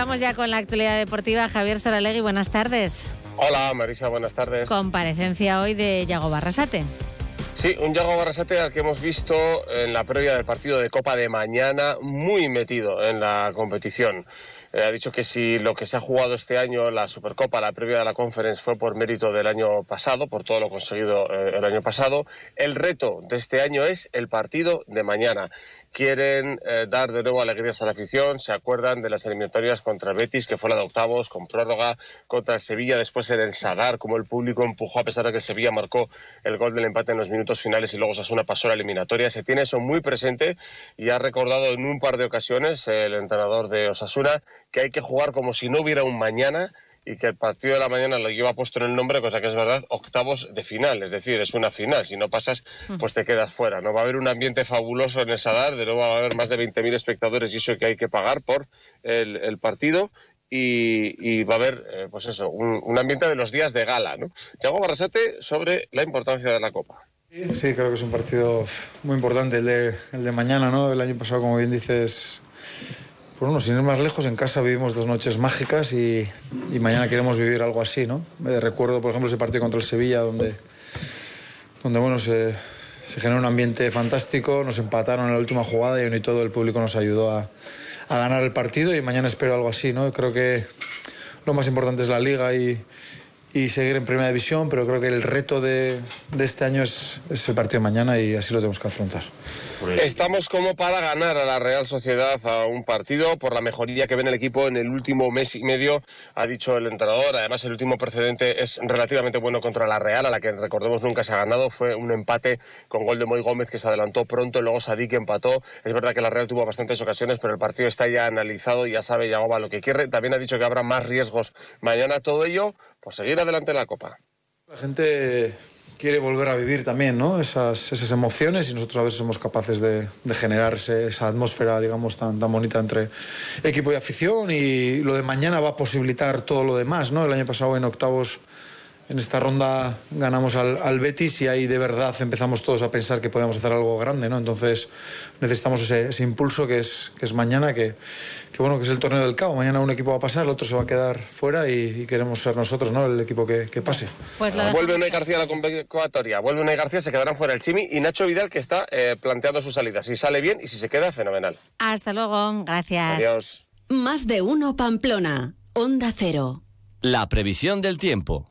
vamos ya con la actualidad deportiva. Javier Saralegui, buenas tardes. Hola Marisa, buenas tardes. Comparecencia hoy de Yago Barrasate. Sí, un Yago Barrasate al que hemos visto en la previa del partido de Copa de mañana muy metido en la competición. Eh, ha dicho que si lo que se ha jugado este año, la Supercopa, la previa de la Conference, fue por mérito del año pasado, por todo lo conseguido eh, el año pasado, el reto de este año es el partido de mañana quieren eh, dar de nuevo alegrías a la afición. Se acuerdan de las eliminatorias contra Betis, que fue la de octavos, con prórroga, contra Sevilla, después en el Sadar, como el público empujó a pesar de que Sevilla marcó el gol del empate en los minutos finales y luego Sasuna pasó la eliminatoria. Se tiene eso muy presente y ha recordado en un par de ocasiones el entrenador de Osasuna que hay que jugar como si no hubiera un mañana y que el partido de la mañana lo lleva puesto en el nombre, cosa que es verdad, octavos de final, es decir, es una final, si no pasas, pues te quedas fuera, ¿no? Va a haber un ambiente fabuloso en el Sadar, de nuevo va a haber más de 20.000 espectadores y eso que hay que pagar por el, partido y, va a haber, eh, pues eso, un, ambiente de los días de gala, ¿no? Tiago Barrasate sobre la importancia de la Copa. Sí, creo que es un partido muy importante el de, el de mañana, ¿no? El año pasado, como bien dices, pues sin ir más lejos, en casa vivimos dos noches mágicas y, mañana queremos vivir algo así, ¿no? Me recuerdo, por ejemplo, ese partido contra el Sevilla donde, donde bueno, se, generó un ambiente fantástico, nos empataron en la última jugada y, y todo el público nos ayudó a, a, ganar el partido y mañana espero algo así, ¿no? Creo que lo más importante es la liga y, y seguir en primera división, pero creo que el reto de, de este año es, es el partido de mañana y así lo tenemos que afrontar. Estamos como para ganar a la Real Sociedad a un partido por la mejoría que ven el equipo en el último mes y medio, ha dicho el entrenador. Además, el último precedente es relativamente bueno contra la Real, a la que recordemos nunca se ha ganado. Fue un empate con gol de Moy Gómez que se adelantó pronto, luego Sadik empató. Es verdad que la Real tuvo bastantes ocasiones, pero el partido está ya analizado y ya sabe ya va lo que quiere. También ha dicho que habrá más riesgos mañana. Todo ello, pues seguir adelante en la Copa. La gente quiere volver a vivir también ¿no? esas, esas emociones y nosotros a veces somos capaces de, de generar esa atmósfera, digamos, tan, tan bonita entre equipo y afición y lo de mañana va a posibilitar todo lo demás, ¿no? El año pasado en octavos en esta ronda ganamos al, al, Betis y ahí de verdad empezamos todos a pensar que podemos hacer algo grande, ¿no? Entonces necesitamos ese, ese impulso que es, que es mañana, que, que, bueno, que es el torneo del cabo. Mañana un equipo va a pasar, el otro se va a quedar fuera y, y queremos ser nosotros, ¿no? El equipo que, que pase. Pues vuelve Unai García a la convocatoria, vuelve Unai García, se quedarán fuera el Chimi y Nacho Vidal que está eh, planteando su salida. Si sale bien y si se queda, fenomenal. Hasta luego, gracias. Adiós. Más de uno Pamplona, Onda Cero. La previsión del tiempo.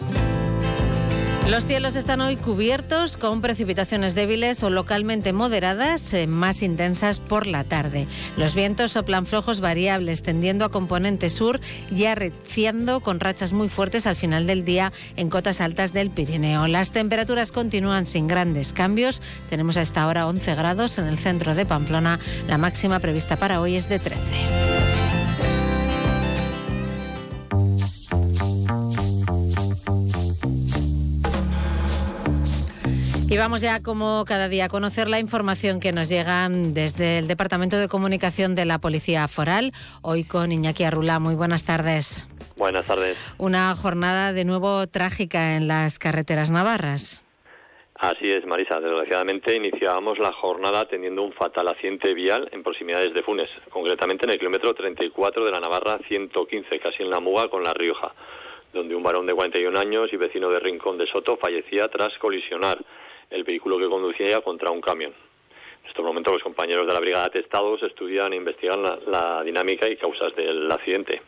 Los cielos están hoy cubiertos con precipitaciones débiles o localmente moderadas, eh, más intensas por la tarde. Los vientos soplan flojos variables, tendiendo a componente sur y arreciando con rachas muy fuertes al final del día en cotas altas del Pirineo. Las temperaturas continúan sin grandes cambios. Tenemos a esta hora 11 grados en el centro de Pamplona. La máxima prevista para hoy es de 13. Y vamos ya, como cada día, a conocer la información que nos llega desde el Departamento de Comunicación de la Policía Foral. Hoy con Iñaki Arrula. Muy buenas tardes. Buenas tardes. Una jornada de nuevo trágica en las carreteras navarras. Así es, Marisa. Desgraciadamente iniciábamos la jornada teniendo un fatal accidente vial en proximidades de Funes, concretamente en el kilómetro 34 de la Navarra 115, casi en la Muga con La Rioja, donde un varón de 41 años y vecino de Rincón de Soto fallecía tras colisionar el vehículo que conducía contra un camión. En estos momentos los compañeros de la Brigada de Atestados estudian e investigan la dinámica y causas del accidente.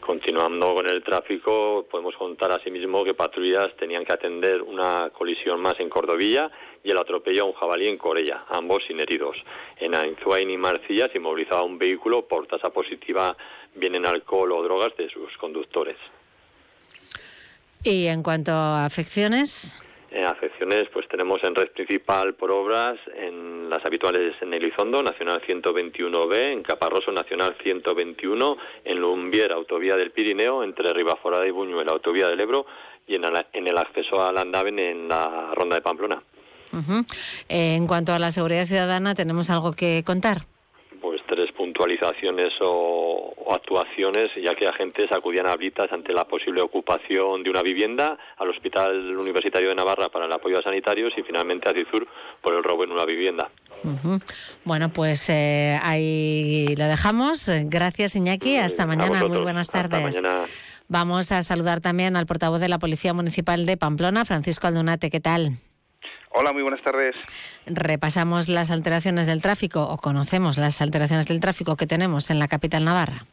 Continuando con el tráfico, podemos contar asimismo que patrullas tenían que atender una colisión más en Cordovilla y el atropello a un jabalí en Corella, ambos sin heridos. En Ainzuain y Marcilla se movilizaba un vehículo por tasa positiva bien en alcohol o drogas de sus conductores. ¿Y en cuanto a afecciones? En afecciones, pues tenemos en red principal por obras, en las habituales en Elizondo, Nacional 121B, en Caparroso, Nacional 121, en Lumbier, Autovía del Pirineo, entre Ribaforada y Buñuel, Autovía del Ebro, y en, el acceso a Landaven en la Ronda de Pamplona. En cuanto a la seguridad ciudadana, ¿tenemos algo que contar? Actualizaciones o, actuaciones, ya que agentes acudían a Blitas ante la posible ocupación de una vivienda, al Hospital Universitario de Navarra para el apoyo a sanitarios y finalmente a Cizur por el robo en una vivienda. Bueno, pues eh, ahí lo dejamos. Gracias, Iñaki. Hasta mañana. Muy buenas tardes. Vamos a saludar también al portavoz de la Policía Municipal de Pamplona, Francisco Aldunate. ¿Qué tal? Hola, muy buenas tardes. Repasamos las alteraciones del tráfico o conocemos las alteraciones del tráfico que tenemos en la capital navarra.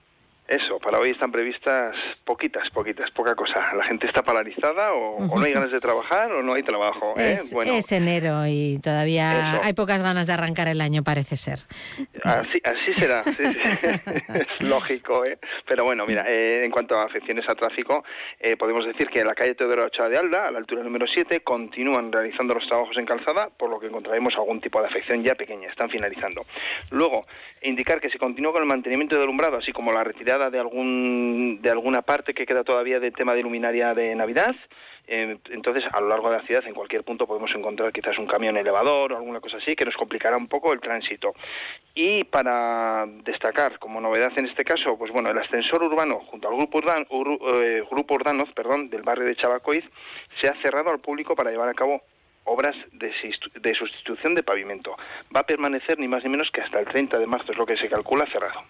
Eso, para hoy están previstas poquitas, poquitas, poca cosa. La gente está paralizada o, no hay ganas de trabajar o no hay trabajo. ¿eh? Es, enero y todavía hay pocas ganas de arrancar el año, parece ser. Así, así será, [LAUGHS] es lógico. ¿eh? Pero bueno, mira, eh, en cuanto a afecciones a tráfico, eh, podemos decir que en la calle Teodoro Ochoa de Alda, a la altura número 7, continúan realizando los trabajos en calzada, por lo que encontraremos algún tipo de afección ya pequeña, están finalizando. Luego, indicar que se continúa con el mantenimiento del alumbrado, así como la retirada de algún de alguna parte que queda todavía del tema de luminaria de Navidad. Eh, entonces, a lo largo de la ciudad, en cualquier punto podemos encontrar quizás un camión elevador o alguna cosa así que nos complicará un poco el tránsito. Y para destacar, como novedad en este caso, pues bueno, el ascensor urbano junto al grupo, Urdan, eh, grupo Urdanos, perdón, del barrio de Chabacoiz, se ha cerrado al público para llevar a cabo obras de, sustitución de pavimento. Va a permanecer ni más ni menos que hasta el 30 de marzo, es lo que se calcula cerrado.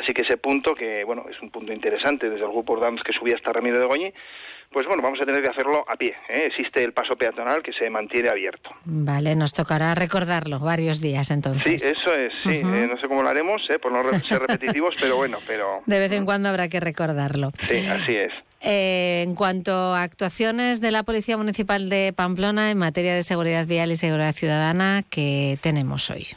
Así que ese punto, que bueno, es un punto interesante desde el grupo Ordams que subía hasta Ramiro de Goñi, pues bueno, vamos a tener que hacerlo a pie. ¿eh? Existe el paso peatonal que se mantiene abierto. Vale, nos tocará recordarlo varios días entonces. Sí, eso es, sí. Eh, no sé cómo lo haremos, ¿eh? por no ser repetitivos, pero bueno, pero... De vez en cuando habrá que recordarlo. Sí, así es. Eh, en cuanto a actuaciones de la Policía Municipal de Pamplona en materia de seguridad vial y seguridad ciudadana, ¿qué tenemos hoy?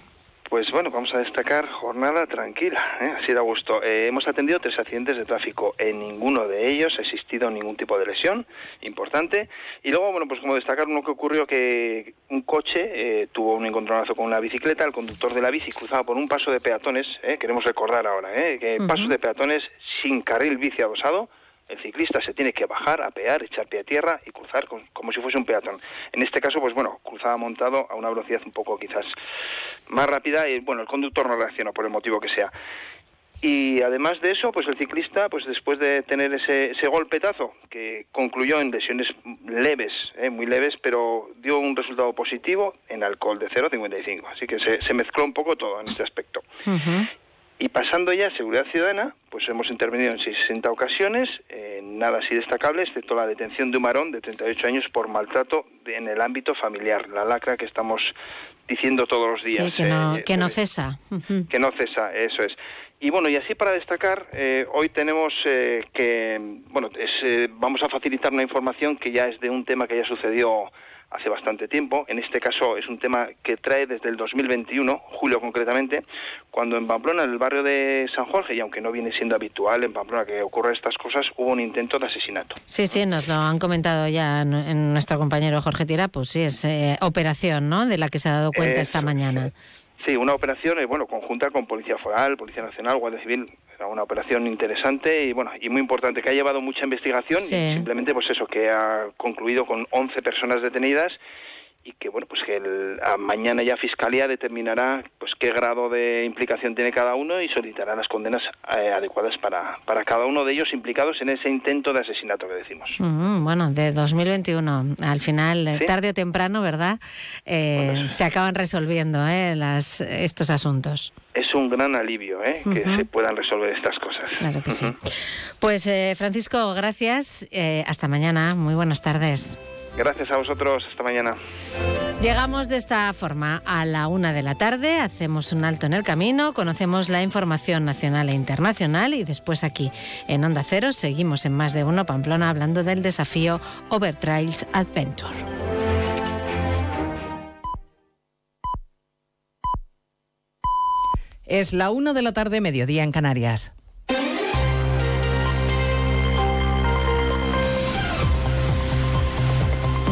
Pues bueno, vamos a destacar jornada tranquila, ¿eh? así da gusto. Eh, hemos atendido tres accidentes de tráfico. En ninguno de ellos ha existido ningún tipo de lesión importante. Y luego, bueno, pues como destacar uno que ocurrió que un coche tuvo un encontronazo con una bicicleta. El conductor de la bici cruzaba por un paso de peatones. Queremos recordar ahora que paso de peatones sin carril bici adosado el ciclista se tiene que bajar, apear, echar pie a tierra y cruzar como si fuese un peatón. En este caso, pues bueno, cruzaba montado a una velocidad un poco quizás más rápida y bueno, el conductor no reaccionó por el motivo que sea. Y además de eso, pues el ciclista, pues después de tener ese, ese golpetazo, que concluyó en lesiones leves, eh, muy leves, pero dio un resultado positivo en alcohol de 0,55. Así que se, mezcló un poco todo en este aspecto. Y pasando ya a seguridad ciudadana, pues hemos intervenido en 60 ocasiones, eh, nada así destacable, excepto la detención de un varón de 38 años por maltrato en el ámbito familiar, la lacra que estamos diciendo todos los días. Sí, que no, eh, que no cesa. Que no cesa, eso es. Y bueno, y así para destacar, eh, hoy tenemos que, bueno, vamos a facilitar una información que ya es de un tema que ya sucedió hace bastante tiempo. En este caso es un tema que trae desde el 2021, julio concretamente, cuando en Pamplona, en el barrio de San Jorge, y aunque no viene siendo habitual en Pamplona que ocurra estas cosas, hubo un intento de asesinato. Sí, sí, nos lo han comentado ya en nuestro compañero Jorge Tira, pues sí, es eh, operación, ¿no?, de la que se ha dado cuenta esta mañana. Sí, una operación, eh, bueno, conjunta con Policía Foral, Policía Nacional, Guardia Civil, una operación interesante y bueno, y muy importante, que ha llevado mucha investigación y simplemente pues eso, que ha concluido con 11 personas detenidas y que bueno pues que el, mañana ya fiscalía determinará pues qué grado de implicación tiene cada uno y solicitará las condenas eh, adecuadas para, para cada uno de ellos implicados en ese intento de asesinato que decimos. Bueno de 2021 al final eh, tarde o temprano verdad eh, se acaban resolviendo las estos asuntos. Es un gran alivio que se puedan resolver estas cosas. Claro que sí. Pues Francisco gracias hasta mañana. Muy buenas tardes Gracias a vosotros. Hasta mañana. Llegamos de esta forma a la una de la tarde, hacemos un alto en el camino, conocemos la información nacional e internacional y después aquí en Onda Cero seguimos en más de uno Pamplona hablando del desafío Over Trails Adventure. Es la una de la tarde, mediodía en Canarias.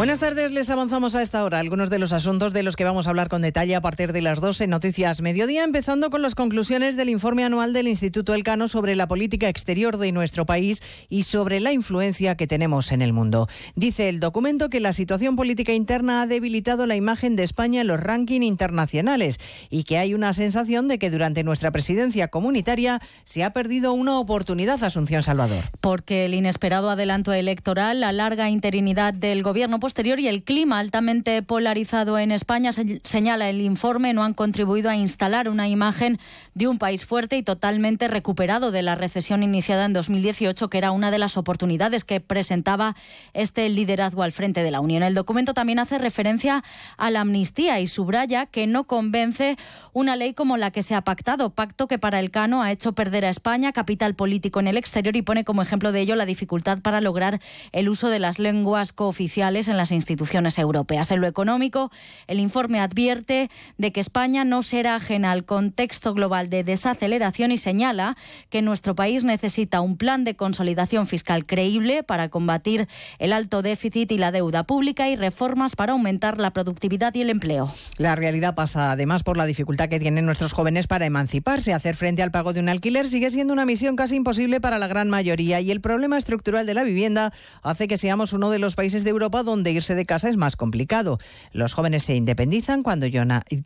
Buenas tardes, les avanzamos a esta hora algunos de los asuntos de los que vamos a hablar con detalle a partir de las 12 Noticias Mediodía, empezando con las conclusiones del informe anual del Instituto Elcano sobre la política exterior de nuestro país y sobre la influencia que tenemos en el mundo. Dice el documento que la situación política interna ha debilitado la imagen de España en los rankings internacionales y que hay una sensación de que durante nuestra presidencia comunitaria se ha perdido una oportunidad, Asunción Salvador. Porque el inesperado adelanto electoral, la larga interinidad del gobierno posterior y el clima altamente polarizado en España, señala el informe, no han contribuido a instalar una imagen de un país fuerte y totalmente recuperado de la recesión iniciada en 2018, que era una de las oportunidades que presentaba este liderazgo al frente de la Unión. El documento también hace referencia a la amnistía y subraya que no convence una ley como la que se ha pactado, pacto que para el Cano ha hecho perder a España capital político en el exterior y pone como ejemplo de ello la dificultad para lograr el uso de las lenguas cooficiales en las instituciones europeas. En lo económico, el informe advierte de que España no será ajena al contexto global de desaceleración y señala que nuestro país necesita un plan de consolidación fiscal creíble para combatir el alto déficit y la deuda pública y reformas para aumentar la productividad y el empleo. La realidad pasa además por la dificultad que tienen nuestros jóvenes para emanciparse. Hacer frente al pago de un alquiler sigue siendo una misión casi imposible para la gran mayoría y el problema estructural de la vivienda hace que seamos uno de los países de Europa donde irse de casa es más complicado. Los jóvenes se independizan cuando,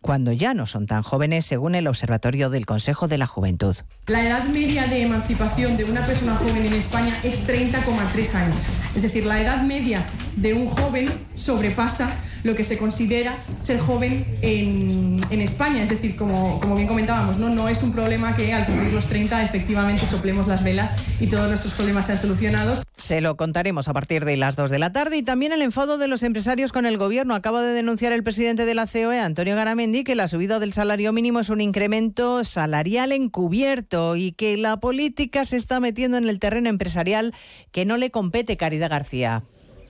cuando ya no son tan jóvenes, según el Observatorio del Consejo de la Juventud. La edad media de emancipación de una persona joven en España es 30,3 años. Es decir, la edad media de un joven sobrepasa lo que se considera ser joven en, en España. Es decir, como, como, bien comentábamos, ¿no? no es un problema que al cumplir los 30 efectivamente soplemos las velas y todos nuestros problemas sean solucionados. Se lo contaremos a partir de las 2 de la tarde y también el enfado de los empresarios con el gobierno. Acaba de denunciar el presidente de la COE, Antonio Garamendi, que la subida del salario mínimo es un incremento salarial encubierto y que la política se está metiendo en el terreno empresarial que no le compete Caridad García.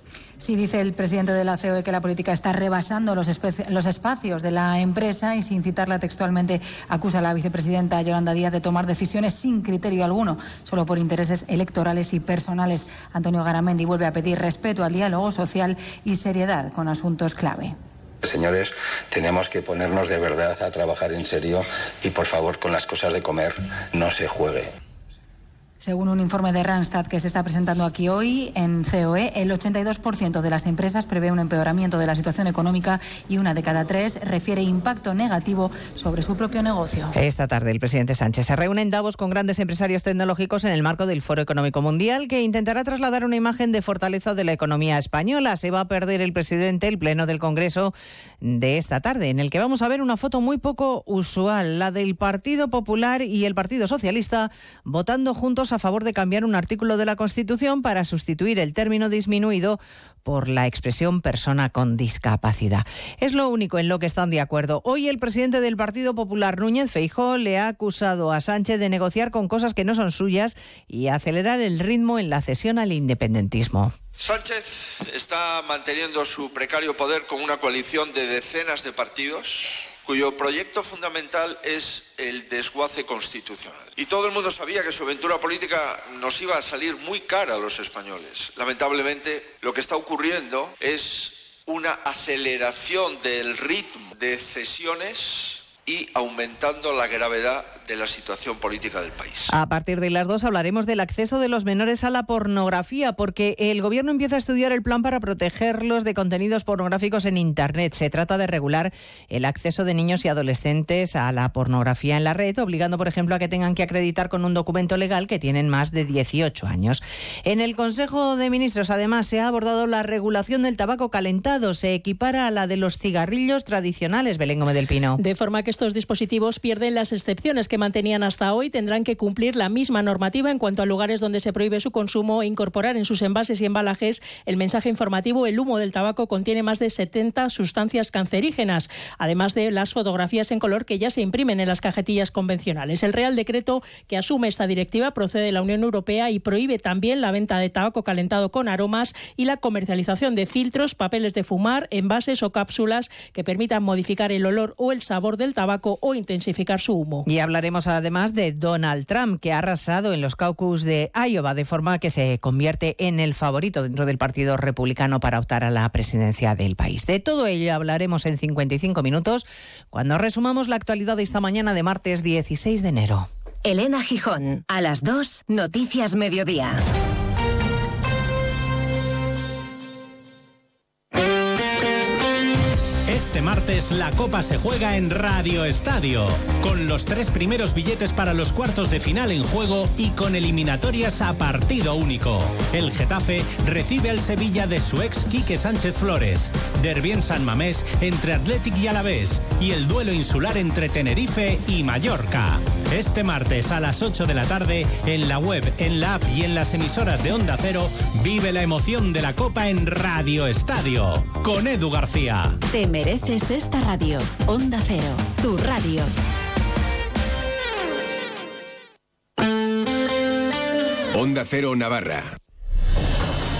Sí, dice el presidente de la COE que la política está rebasando los, los, espacios de la empresa y sin citarla textualmente acusa a la vicepresidenta Yolanda Díaz de tomar decisiones sin criterio alguno, solo por intereses electorales y personales. Antonio Garamendi vuelve a pedir respeto al diálogo social y seriedad con asuntos clave. Señores, tenemos que ponernos de verdad a trabajar en serio y por favor con las cosas de comer no se juegue. Según un informe de Randstad que se está presentando aquí hoy en COE, el 82% de las empresas prevé un empeoramiento de la situación económica y una de cada tres refiere impacto negativo sobre su propio negocio. Esta tarde el presidente Sánchez se reúne en Davos con grandes empresarios tecnológicos en el marco del Foro Económico Mundial que intentará trasladar una imagen de fortaleza de la economía española. Se va a perder el presidente el pleno del Congreso de esta tarde, en el que vamos a ver una foto muy poco usual, la del Partido Popular y el Partido Socialista votando juntos a favor de cambiar un artículo de la Constitución para sustituir el término disminuido por la expresión persona con discapacidad. Es lo único en lo que están de acuerdo. Hoy el presidente del Partido Popular, Núñez Feijó, le ha acusado a Sánchez de negociar con cosas que no son suyas y acelerar el ritmo en la cesión al independentismo. Sánchez está manteniendo su precario poder con una coalición de decenas de partidos cuyo proyecto fundamental es el desguace constitucional. Y todo el mundo sabía que su aventura política nos iba a salir muy cara a los españoles. Lamentablemente, lo que está ocurriendo es una aceleración del ritmo de cesiones y aumentando la gravedad de la situación política del país. A partir de las dos hablaremos del acceso de los menores a la pornografía, porque el Gobierno empieza a estudiar el plan para protegerlos de contenidos pornográficos en Internet. Se trata de regular el acceso de niños y adolescentes a la pornografía en la red, obligando, por ejemplo, a que tengan que acreditar con un documento legal que tienen más de 18 años. En el Consejo de Ministros, además, se ha abordado la regulación del tabaco calentado. Se equipara a la de los cigarrillos tradicionales, Belén Gómez del Pino. De forma que estos dispositivos pierden las excepciones que mantenían hasta hoy. Tendrán que cumplir la misma normativa en cuanto a lugares donde se prohíbe su consumo e incorporar en sus envases y embalajes el mensaje informativo el humo del tabaco contiene más de 70 sustancias cancerígenas, además de las fotografías en color que ya se imprimen en las cajetillas convencionales. El Real Decreto que asume esta directiva procede de la Unión Europea y prohíbe también la venta de tabaco calentado con aromas y la comercialización de filtros, papeles de fumar, envases o cápsulas que permitan modificar el olor o el sabor del tabaco o intensificar su humo. Y hablaremos además de Donald Trump, que ha arrasado en los caucus de Iowa, de forma que se convierte en el favorito dentro del Partido Republicano para optar a la presidencia del país. De todo ello hablaremos en 55 minutos cuando resumamos la actualidad de esta mañana de martes 16 de enero. Elena Gijón, a las 2, Noticias Mediodía. Martes la Copa se juega en Radio Estadio, con los tres primeros billetes para los cuartos de final en juego y con eliminatorias a partido único. El Getafe recibe al Sevilla de su ex Quique Sánchez Flores, Derbi en San Mamés entre Athletic y Alavés y el duelo insular entre Tenerife y Mallorca. Este martes a las 8 de la tarde, en la web, en la app y en las emisoras de Onda Cero, vive la emoción de la Copa en Radio Estadio, con Edu García. Te mereces esta radio. Onda Cero, tu radio. Onda Cero Navarra.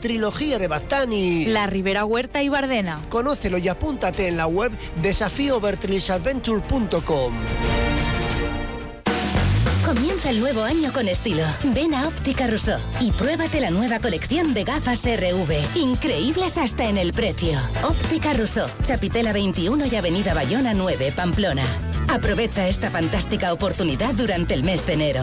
Trilogía de Bastani. La Ribera Huerta y Bardena. Conócelo y apúntate en la web desafíovertrisadventure.com. Comienza el nuevo año con estilo. Ven a Óptica Rousseau y pruébate la nueva colección de gafas RV. Increíbles hasta en el precio. Óptica Rousseau, Chapitela 21 y Avenida Bayona 9, Pamplona. Aprovecha esta fantástica oportunidad durante el mes de enero.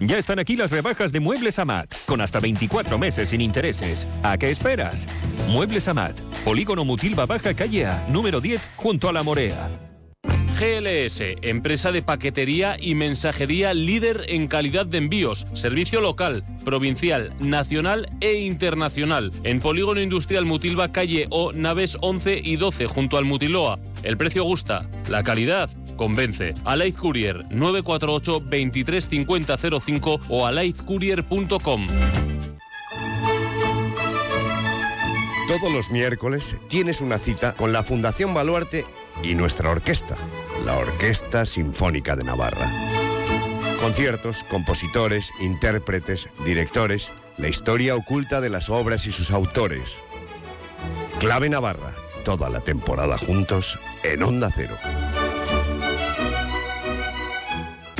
Ya están aquí las rebajas de Muebles Amat, con hasta 24 meses sin intereses. ¿A qué esperas? Muebles Amat, Polígono Mutilva Baja Calle A, número 10, junto a la Morea. GLS, empresa de paquetería y mensajería líder en calidad de envíos, servicio local, provincial, nacional e internacional. En Polígono Industrial Mutilva Calle O, naves 11 y 12, junto al Mutiloa. El precio gusta, la calidad convence. Alaid Courier 948 235005 o alaidcourier.com. Todos los miércoles tienes una cita con la Fundación Baluarte y nuestra orquesta, la Orquesta Sinfónica de Navarra. Conciertos, compositores, intérpretes, directores, la historia oculta de las obras y sus autores. Clave Navarra, toda la temporada juntos en Onda Cero.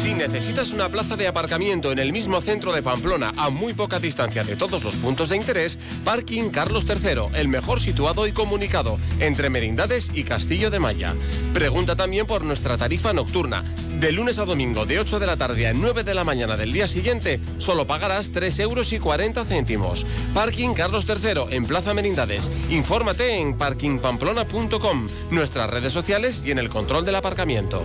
Si necesitas una plaza de aparcamiento en el mismo centro de Pamplona a muy poca distancia de todos los puntos de interés, Parking Carlos III, el mejor situado y comunicado entre Merindades y Castillo de Maya. Pregunta también por nuestra tarifa nocturna. De lunes a domingo, de 8 de la tarde a 9 de la mañana del día siguiente, solo pagarás 3 euros y 40 céntimos. Parking Carlos III en Plaza Merindades. Infórmate en parkingpamplona.com, nuestras redes sociales y en el control del aparcamiento.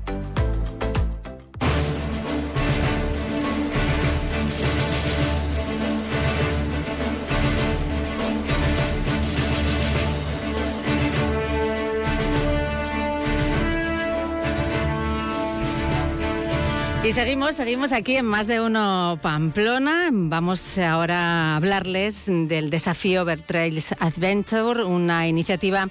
Y seguimos, seguimos aquí en Más de Uno Pamplona. Vamos ahora a hablarles del desafío Vertrails Adventure, una iniciativa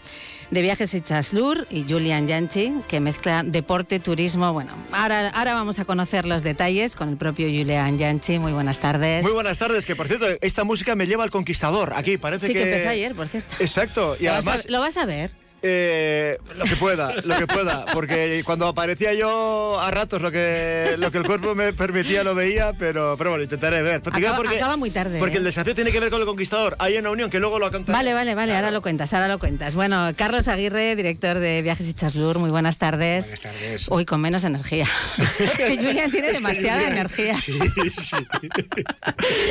de Viajes y Chaslur y Julian Yanchi, que mezcla deporte, turismo. Bueno, ahora, ahora vamos a conocer los detalles con el propio Julian Yanchi. Muy buenas tardes. Muy buenas tardes, que por cierto, esta música me lleva al conquistador. Aquí parece sí, que. que empezó ayer, por cierto. Exacto. Y ¿Lo además. Vas a, ¿Lo vas a ver? Eh, lo que pueda, lo que pueda, porque cuando aparecía yo a ratos lo que, lo que el cuerpo me permitía lo veía, pero, pero bueno, intentaré ver. Acaba, porque, acaba muy tarde. Porque ¿eh? el desafío tiene que ver con el conquistador. Hay una unión que luego lo contaré. Vale, vale, vale, ahora lo cuentas, ahora lo cuentas. Bueno, Carlos Aguirre, director de Viajes y Chaslur, muy buenas tardes. Buenas tardes. Hoy con menos energía. [LAUGHS] es que Julian tiene demasiada energía. Sí, sí.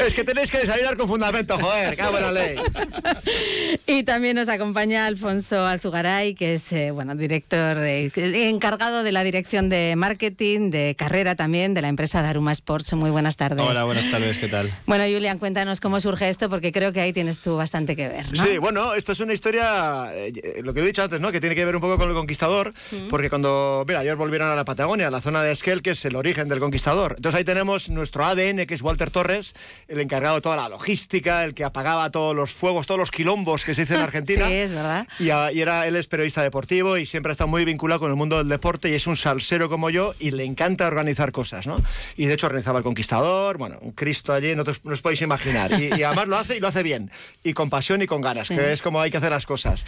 es que tenéis que desayunar con fundamento, joder, cago en la ley. y también nos acompaña Alfonso Que es eh, bueno, director eh, encargado de la dirección de marketing, de carrera también, de la empresa Daruma Sports. Muy buenas tardes. Hola, buenas tardes, ¿qué tal? Bueno, Julian, cuéntanos cómo surge esto, porque creo que ahí tienes tú bastante que ver. ¿no? Sí, bueno, esto es una historia, eh, lo que he dicho antes, ¿no? Que tiene que ver un poco con el conquistador, Mm. porque cuando, mira, ellos volvieron a la Patagonia, a la zona de Esquel, que es el origen del conquistador. Entonces ahí tenemos nuestro ADN, que es Walter Torres, el encargado de toda la logística, el que apagaba todos los fuegos, todos los quilombos que se dice en [LAUGHS] Argentina. sí, es verdad. Y, a- y era, él es periodista deportivo y siempre está muy vinculado con el mundo del deporte y es un salsero como yo y le encanta organizar cosas, ¿no? Y de hecho organizaba el Conquistador, bueno, un Cristo allí, no, te os- no os podéis imaginar. Y, y además lo hace y lo hace bien, y con pasión y con ganas, Sí. que es como hay que hacer las cosas.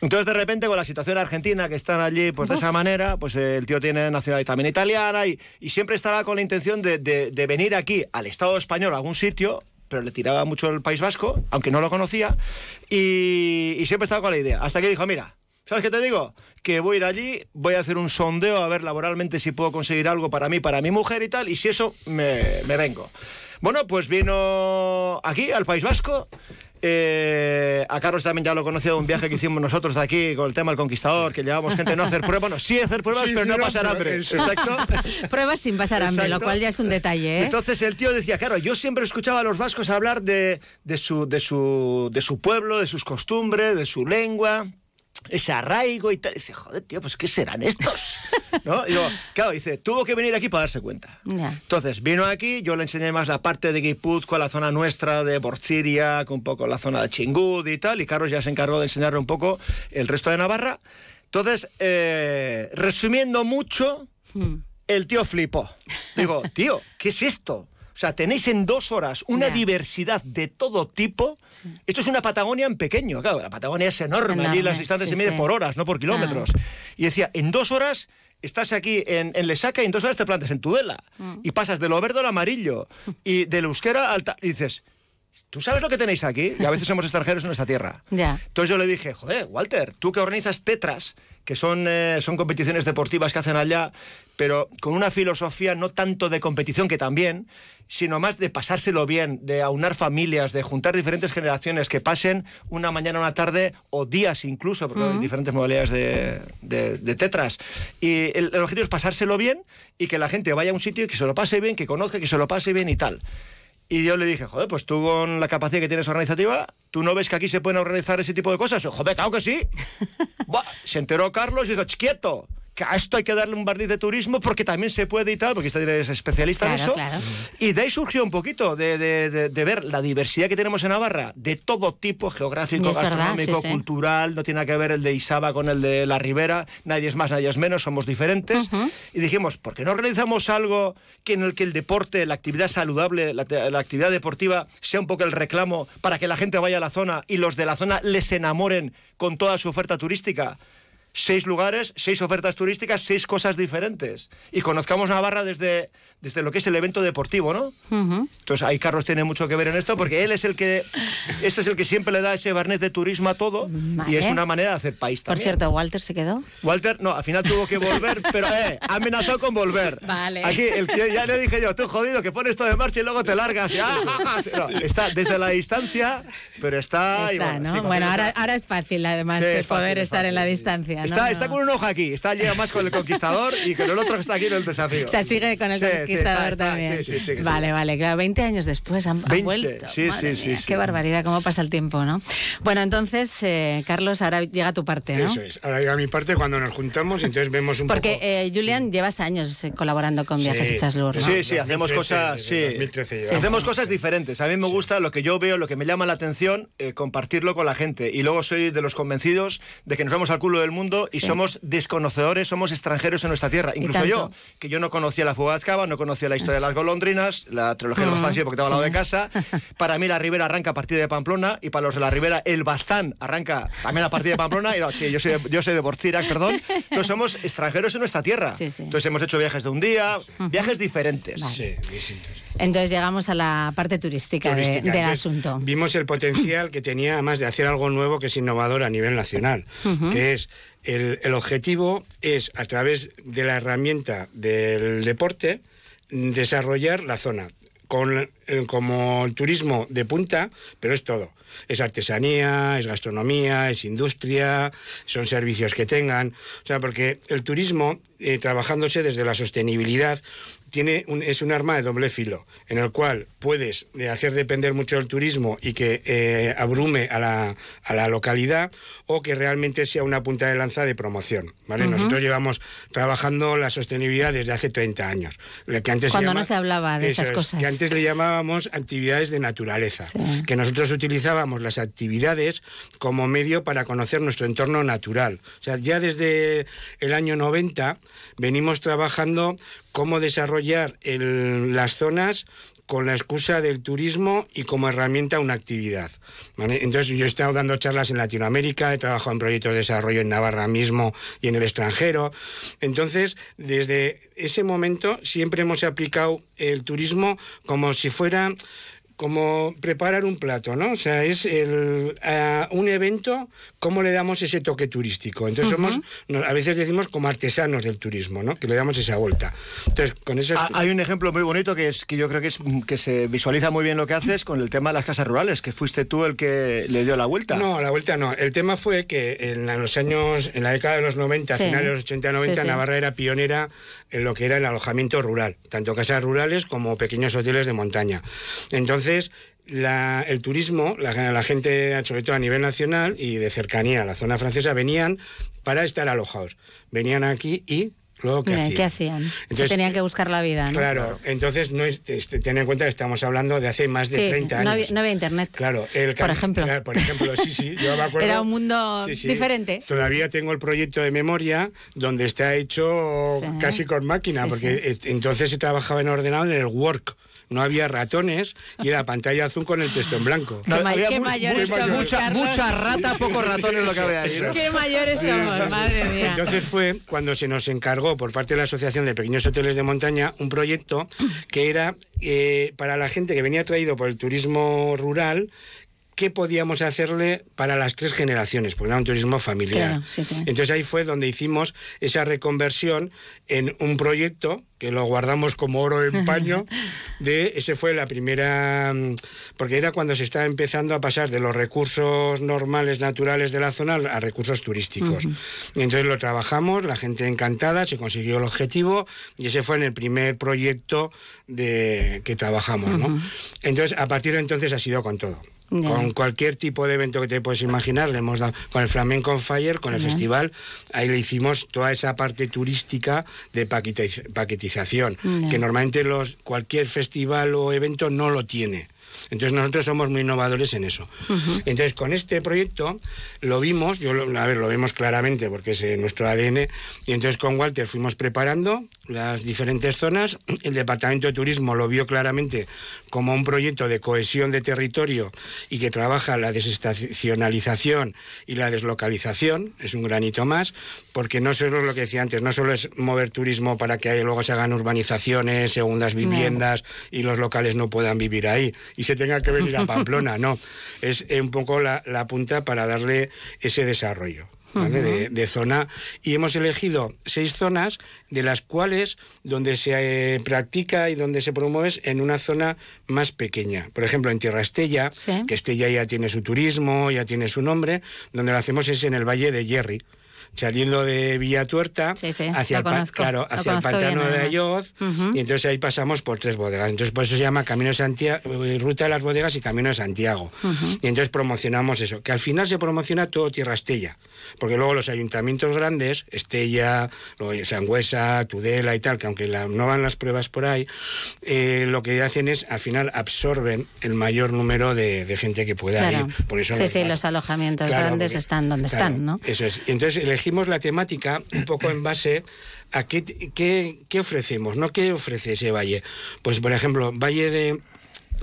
Entonces, de repente, con la situación argentina, que están allí, pues de esa manera, pues el tío tiene nacionalidad también italiana y, y siempre estaba con la intención de, de- de venir aquí al Estado español, a algún sitio, pero le tiraba mucho el País Vasco, aunque no lo conocía, y, y siempre estaba con la idea. Hasta que dijo, mira, ¿sabes qué te digo? Que voy a ir allí, voy a hacer un sondeo a ver laboralmente si puedo conseguir algo para mí, para mi mujer y tal, y si eso, me, me vengo. Bueno, pues vino aquí, al País Vasco. Eh, a Carlos también ya lo conocía de un viaje que hicimos nosotros de aquí con el tema del conquistador, que llevábamos gente a no hacer pruebas, bueno, sí hacer pruebas, Sí, pero no pero- pasar hambre. Exacto. [LAUGHS] Pruebas sin pasar hambre, lo Exacto. cual ya es un detalle. ¿eh? Entonces el tío decía, claro, yo siempre escuchaba a los vascos hablar de, de, su, de, su, de su pueblo, de sus costumbres, de su lengua, ese arraigo y tal. Y dice, joder, tío, pues ¿qué serán estos? [LAUGHS] ¿No? Y digo, claro, dice, tuvo que venir aquí para darse cuenta. Ya. Entonces vino aquí, yo le enseñé más la parte de Guipúzcoa, la zona nuestra de Bortsiria, un poco la zona de Chingud y tal, y Carlos ya se encargó de enseñarle un poco el resto de Navarra. Entonces, eh, resumiendo mucho, Hmm. el tío flipó. Digo, tío, ¿qué es esto? O sea, tenéis en dos horas una diversidad de todo tipo. Esto es una Patagonia en pequeño. Claro, la Patagonia es enorme. Allí las distancias sí, se miden sí. por horas, no por kilómetros. Y decía, en dos horas estás aquí en, en Lesaca y en dos horas te plantas en Tudela. Mm. Y pasas de lo verde al amarillo. Y del euskera al... Y dices, ¿tú sabes lo que tenéis aquí? Y a veces somos extranjeros en nuestra tierra. Ya. Entonces yo le dije, joder, Walter, tú que organizas tetras, que son, eh, son competiciones deportivas que hacen allá, pero con una filosofía no tanto de competición, que también, sino más de pasárselo bien, de aunar familias, de juntar diferentes generaciones que pasen una mañana, una tarde o días incluso, porque hay diferentes modalidades de, de- de tetras. Y el, el objetivo es pasárselo bien y que la gente vaya a un sitio y que se lo pase bien, que conozca, que se lo pase bien y tal. Y yo le dije, joder, pues tú con la capacidad que tienes organizativa, ¿tú no ves que aquí se pueden organizar ese tipo de cosas? Joder, claro que sí. [LAUGHS] Buah, se enteró Carlos y dijo, "Ch, quieto. Que a esto hay que darle un barniz de turismo porque también se puede y tal, porque este es especialista en Claro, eso. claro. Y de ahí surgió un poquito de, de- de- de ver la diversidad que tenemos en Navarra, de todo tipo, geográfico, Es verdad, gastronómico, sí, sí. cultural, no tiene nada que ver el de Isaba con el de la Ribera, nadie es más, nadie es menos, somos diferentes. Y dijimos, ¿por qué no organizamos algo que en el que el deporte, la actividad saludable, la, la actividad deportiva sea un poco el reclamo para que la gente vaya a la zona y los de la zona les enamoren con toda su oferta turística? Seis lugares, seis ofertas turísticas, seis cosas diferentes. Y conozcamos Navarra desde, desde lo que es el evento deportivo, ¿no? Entonces ahí Carlos tiene mucho que ver en esto porque él es el que este es el que siempre le da ese barniz de turismo a todo y Vale. es una manera de hacer país Por también. cierto, Walter se quedó. Walter, no, al final tuvo que volver, [LAUGHS] pero eh, amenazó con volver. Vale. Aquí el ya le dije yo, tú jodido, que pones todo en marcha y luego te largas. y. Sí, [LAUGHS] no, está desde la distancia, pero está. y Está, bueno, ¿no? sí, bueno, ahora, ahora es fácil, además, Sí, de es fácil, poder es estar en la distancia. ¿no? Está, con un ojo aquí, está llega más con el conquistador y con el otro que está aquí en el desafío. O sea, sigue con el sí, conquistador está, está, también. sí, sí, sí, que sí. vale, vale, claro, 20 años después han, han 20, vuelto. sí, Madre sí, sí, mía, sí. Qué barbaridad, cómo pasa el tiempo, ¿no? Bueno, entonces, eh, Carlos, ahora llega tu parte, ¿no? Eso es. Ahora llega mi parte cuando nos juntamos y entonces vemos un Porque, poco... eh, Julian, llevas años eh, colaborando con Viajes Sí, Hechas Lur, ¿no? Sí, sí, hacemos 2013, cosas, sí. 2013 Sí, hacemos sí. cosas diferentes. A mí me gusta lo que yo veo, lo que me llama la atención, eh, compartirlo con la gente. Y luego soy de los convencidos de que nos vamos al culo del mundo y Sí. somos desconocedores, somos extranjeros en nuestra tierra. Incluso yo, que yo no conocía la fuga de Azcaba, no conocía la historia de las golondrinas, la trilogía de los Mm, Bastantes, porque estaba al lado sí. de casa. [LAUGHS] Para mí la Ribera arranca a partir de Pamplona y para los de la Ribera el Bastán arranca también a partir de Pamplona. Y no, sí, yo soy de, yo soy de Bortzirac, perdón. Entonces somos extranjeros en nuestra tierra. Sí, sí. Entonces hemos hecho viajes de un día, viajes diferentes. Sí, distintos. Entonces llegamos a la parte turística, de- turística. del Entonces, asunto. Vimos el potencial que tenía además de hacer algo nuevo que es innovador a nivel nacional, que es el, el objetivo es a través de la herramienta del deporte desarrollar la zona con eh, como el turismo de punta, pero es todo. Es artesanía, es gastronomía, es industria, son servicios que tengan. O sea, porque el turismo, eh, trabajándose desde la sostenibilidad, tiene un- es un arma de doble filo, en el cual puedes eh, hacer depender mucho del turismo y que eh, abrume a la, a la localidad, o que realmente sea una punta de lanza de promoción. ¿vale? Nosotros llevamos trabajando la sostenibilidad desde hace 30 años. Que antes Cuando llama- no se hablaba de esas es, cosas. Que antes le llamábamos actividades de naturaleza, que nosotros utilizábamos las actividades como medio para conocer nuestro entorno natural. Ya desde el año 90 venimos trabajando cómo desarrollar las zonas con la excusa del turismo y como herramienta una actividad. Entonces yo he estado dando charlas en Latinoamérica, he trabajado en proyectos de desarrollo en Navarra mismo y en el extranjero. Entonces, desde ese momento siempre hemos aplicado el turismo como si fuera como preparar un plato, ¿no? O sea, es el, a un evento, ¿cómo le damos ese toque turístico? Entonces somos, no, a veces decimos como artesanos del turismo, ¿no? Que le damos esa vuelta. Entonces, con eso... Ah, Hay un ejemplo muy bonito que es que yo creo que es que se visualiza muy bien lo que haces con el tema de las casas rurales, que fuiste tú el que le dio la vuelta. No, la vuelta no. El tema fue que en los años, en la década de los 90, Sí. finales de los 80-90, Sí, sí. Navarra era pionera en lo que era el alojamiento rural, tanto casas rurales como pequeños hoteles de montaña. Entonces, la- el turismo, la, la gente, sobre todo a nivel nacional y de cercanía a la zona francesa, venían para estar alojados. Venían aquí y luego, ¿qué Eh, hacían? ¿Qué hacían? se Entonces, tenían que buscar la vida, ¿no? Claro, entonces no es, este, ten en cuenta que estamos hablando de hace más de Sí, 30 años. no había, no había internet. Claro, el Por ejemplo. claro, por ejemplo, sí, sí, yo me [LAUGHS] acuerdo. Era un mundo Sí, sí. diferente. Todavía tengo el proyecto de memoria donde está hecho Sí. casi con máquina, Sí, porque entonces se trabajaba en ordenador en el Work. No había ratones y era pantalla azul con el texto en blanco. Qué Había qué mu- mayores mucha- somos, mucha- Carlos. mucha rata, pocos ratones lo que había ahí. Qué mayores Sí, somos, madre mía. Entonces fue cuando se nos encargó por parte de la Asociación de Pequeños Hoteles de Montaña un proyecto que era eh, para la gente que venía traído por el turismo rural. ¿Qué podíamos hacerle para las tres generaciones? Porque era un turismo familiar. Claro, sí, sí. Entonces ahí fue donde hicimos esa reconversión en un proyecto que lo guardamos como oro en [LAUGHS] paño. De ese fue la primera, mm, porque era cuando se estaba empezando a pasar de los recursos normales, naturales de la zona a recursos turísticos. Y entonces lo trabajamos, la gente encantada, se consiguió el objetivo y ese fue en el primer proyecto de que trabajamos. Entonces a partir de entonces ha sido con todo. Con cualquier tipo de evento que te puedes imaginar, le hemos dado con el Flamenco Fire, con el festival, ahí le hicimos toda esa parte turística de paquetiz- paquetización, que normalmente los cualquier festival o evento no lo tiene. Entonces nosotros somos muy innovadores en eso. Entonces con este proyecto lo vimos, yo lo- a ver, lo vemos claramente porque es eh, nuestro ADN, y entonces con Walter fuimos preparando las diferentes zonas, el Departamento de Turismo lo vio claramente como un proyecto de cohesión de territorio y que trabaja la desestacionalización y la deslocalización, es un granito más, porque no solo es lo que decía antes, no solo es mover turismo para que luego se hagan urbanizaciones, segundas viviendas y los locales no puedan vivir ahí y se tenga que venir a [LAUGHS] Pamplona, no, es eh, un poco la, la punta para darle ese desarrollo. de, de zona y hemos elegido seis zonas de las cuales donde se eh, practica y donde se promueve es en una zona más pequeña. Por ejemplo, en Tierra Estella, Sí. que Estella ya tiene su turismo, ya tiene su nombre, donde lo hacemos es en el Valle de Jerry. Saliendo de Villatuerta hacia, lo el, conozco, claro, hacia el pantano de. Ayoz, y entonces ahí pasamos por tres bodegas. Entonces por eso se llama Camino de Santiago, eh, Ruta de las Bodegas y Camino de Santiago. Y entonces promocionamos eso, que al final se promociona todo Tierra Estella, porque luego los ayuntamientos grandes, Estella, Sangüesa, Tudela y tal, que aunque la- no van las pruebas por ahí, eh, lo que hacen es al final absorben el mayor número de, de gente que pueda Claro. ir. Por eso sí, sí, los alojamientos Claro, grandes porque- están donde claro, están, ¿no? Eso es. Entonces elegimos la temática un poco en base a qué, qué, ofrecemos, ¿no? ¿Qué ofrece ese valle? Pues, por ejemplo, Valle de,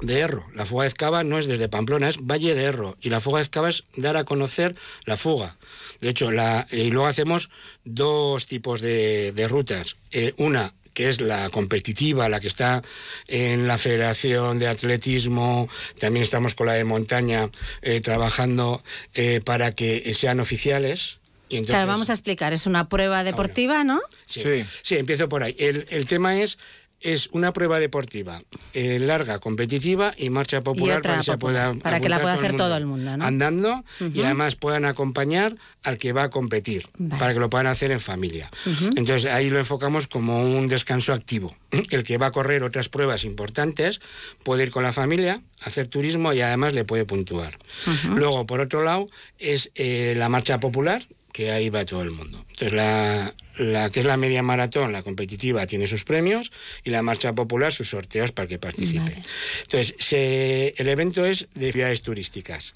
de Erro. La fuga de Ezcaba no es desde Pamplona, es Valle de Erro. Y la fuga de Ezcaba es dar a conocer la fuga. De hecho, la, y luego hacemos dos tipos de, de rutas. Eh, una que es la competitiva, la que está en la Federación de Atletismo, también estamos con la de montaña eh, trabajando eh, para que sean oficiales. Y entonces, Claro, vamos a explicar. Es una prueba deportiva, ¿no? Sí, sí. empiezo por ahí. El, el tema es, es una prueba deportiva eh, larga, competitiva y marcha popular para que, se pueda para que la pueda hacer todo el mundo, ¿no? Andando y además puedan acompañar al que va a competir, para que lo puedan hacer en familia. Entonces ahí lo enfocamos como un descanso activo. [CLEARS THROAT] El que va a correr otras pruebas importantes puede ir con la familia, hacer turismo y además le puede puntuar. Luego, por otro lado, es eh, la marcha popular, que ahí va todo el mundo. Entonces, la, la que es la media maratón, la competitiva, tiene sus premios y la marcha popular sus sorteos para que participe. Entonces, se- el evento es de actividades turísticas.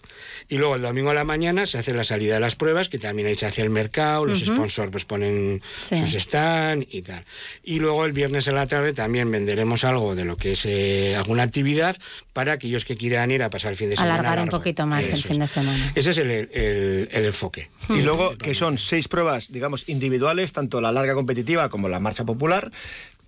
Y luego el domingo a la mañana se hace la salida de las pruebas, que también ahí se hace el mercado, los sponsors pues ponen Sí. sus stands y tal. Y luego el viernes a la tarde también venderemos algo de lo que es eh, alguna actividad para aquellos que quieran ir a pasar el fin de semana. Alargar un poquito más el fin de semana. ese es el, el- el enfoque. Y luego, que son seis pruebas, digamos, individuales, tanto la larga competitiva como la marcha popular,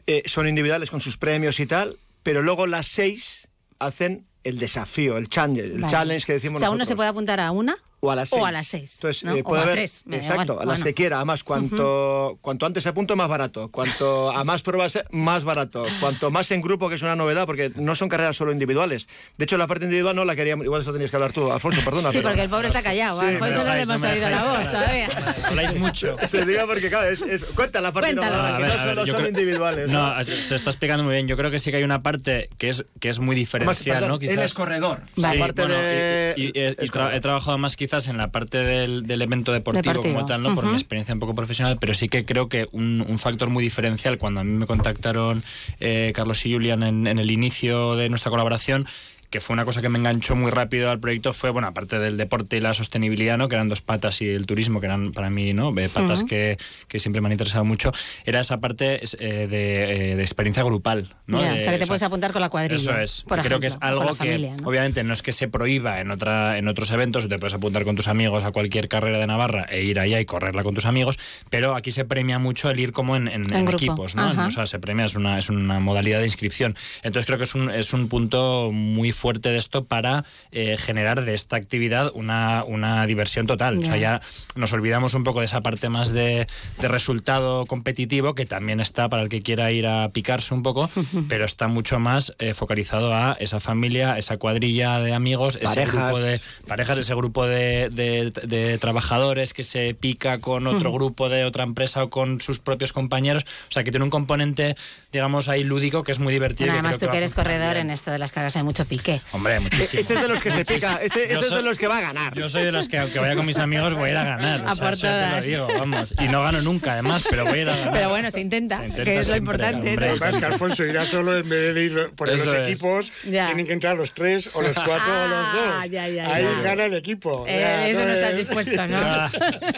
eh, son individuales con sus premios y tal, pero luego las seis hacen el desafío, el challenge, el Vale. challenge que decimos O sea, uno se puede apuntar a una O a las seis. o a las seis. Entonces, ¿no? eh, o puede a haber- tres. me da Exacto, igual. a las Bueno. que quiera. Además, cuanto, cuanto antes se apunto, más barato. Cuanto a más pruebas, más barato. Cuanto más en grupo, que es una novedad, porque no son carreras solo individuales. De hecho, la parte individual no la queríamos. Igual eso tenías que hablar tú, Alfonso, perdona. [LAUGHS] Sí, pero- porque el pobre está callado. Sí, a Alfonso no le hemos no oído la voz todavía. Habláis mucho. Te digo porque, claro, es, es- cuenta la parte Cuéntalo. individual, A que ver, no a ver, solo son creo- individuales. No, se se está explicando muy bien. Yo creo que sí que hay una parte que es, que es muy diferencial, perdón, ¿no? él Quizás. es corredor. Aparte bueno, de- he, trabajado más quizás en la parte del, del evento deportivo, Deportivo. como tal, ¿no? Por mi experiencia un poco profesional, pero sí que creo que un, un factor muy diferencial cuando a mí me contactaron eh, Carlos y Julian en, en el inicio de nuestra colaboración que fue una cosa que me enganchó muy rápido al proyecto fue, bueno, aparte del deporte y la sostenibilidad, ¿no? que eran dos patas, y el turismo, que eran para mí ¿no? Eh, patas Ujú. que, que siempre me han interesado mucho, era esa parte eh, de, eh, de experiencia grupal. ¿no? Ya, De- o sea, que te o sea, puedes apuntar con la cuadrilla. eso es. por creo que es ejemplo, algo la que familia, ¿no? obviamente no es que se prohíba en otra en otros eventos, te puedes apuntar con tus amigos a cualquier carrera de Navarra e ir allá y correrla con tus amigos, pero aquí se premia mucho el ir como en, en- En equipos, ¿no? O sea, se premia, es una, es una modalidad de inscripción. Entonces creo que es un, es un punto muy fuerte de esto para eh, generar de esta actividad una, una diversión total. O sea, Ya. nos olvidamos un poco de esa parte más de, de resultado competitivo, que también está para el que quiera ir a picarse un poco, [LAUGHS] pero está mucho más eh, focalizado a esa familia, esa cuadrilla de amigos, ese grupo de parejas, ese grupo de, de- de trabajadores que se pica con otro grupo de otra empresa o con sus propios compañeros. O sea, que tiene un componente, digamos, ahí lúdico que es muy divertido. Bueno, que además tú que eres corredor, bien. en esto de las cargas hay mucho pique. Qué? Hombre, muchísimo. Este es de los que se pica, este, este es de los que va a ganar. Yo soy de los que, aunque vaya con mis amigos, voy a ir a ganar. A o sea, por eso te lo digo, vamos. Y no gano nunca, además, pero voy a ir a ganar. Pero bueno, se intenta, intenta que es lo siempre, importante. hombre. ¿no? Lo que pasa es que Alfonso irá solo en vez de ir por los es. equipos, Ya. tienen que entrar los tres o los cuatro o los Ah, dos. ya, ya, Ahí gana el equipo. Eh, Ya, eso no estás es- dispuesto, ¿no? [LAUGHS]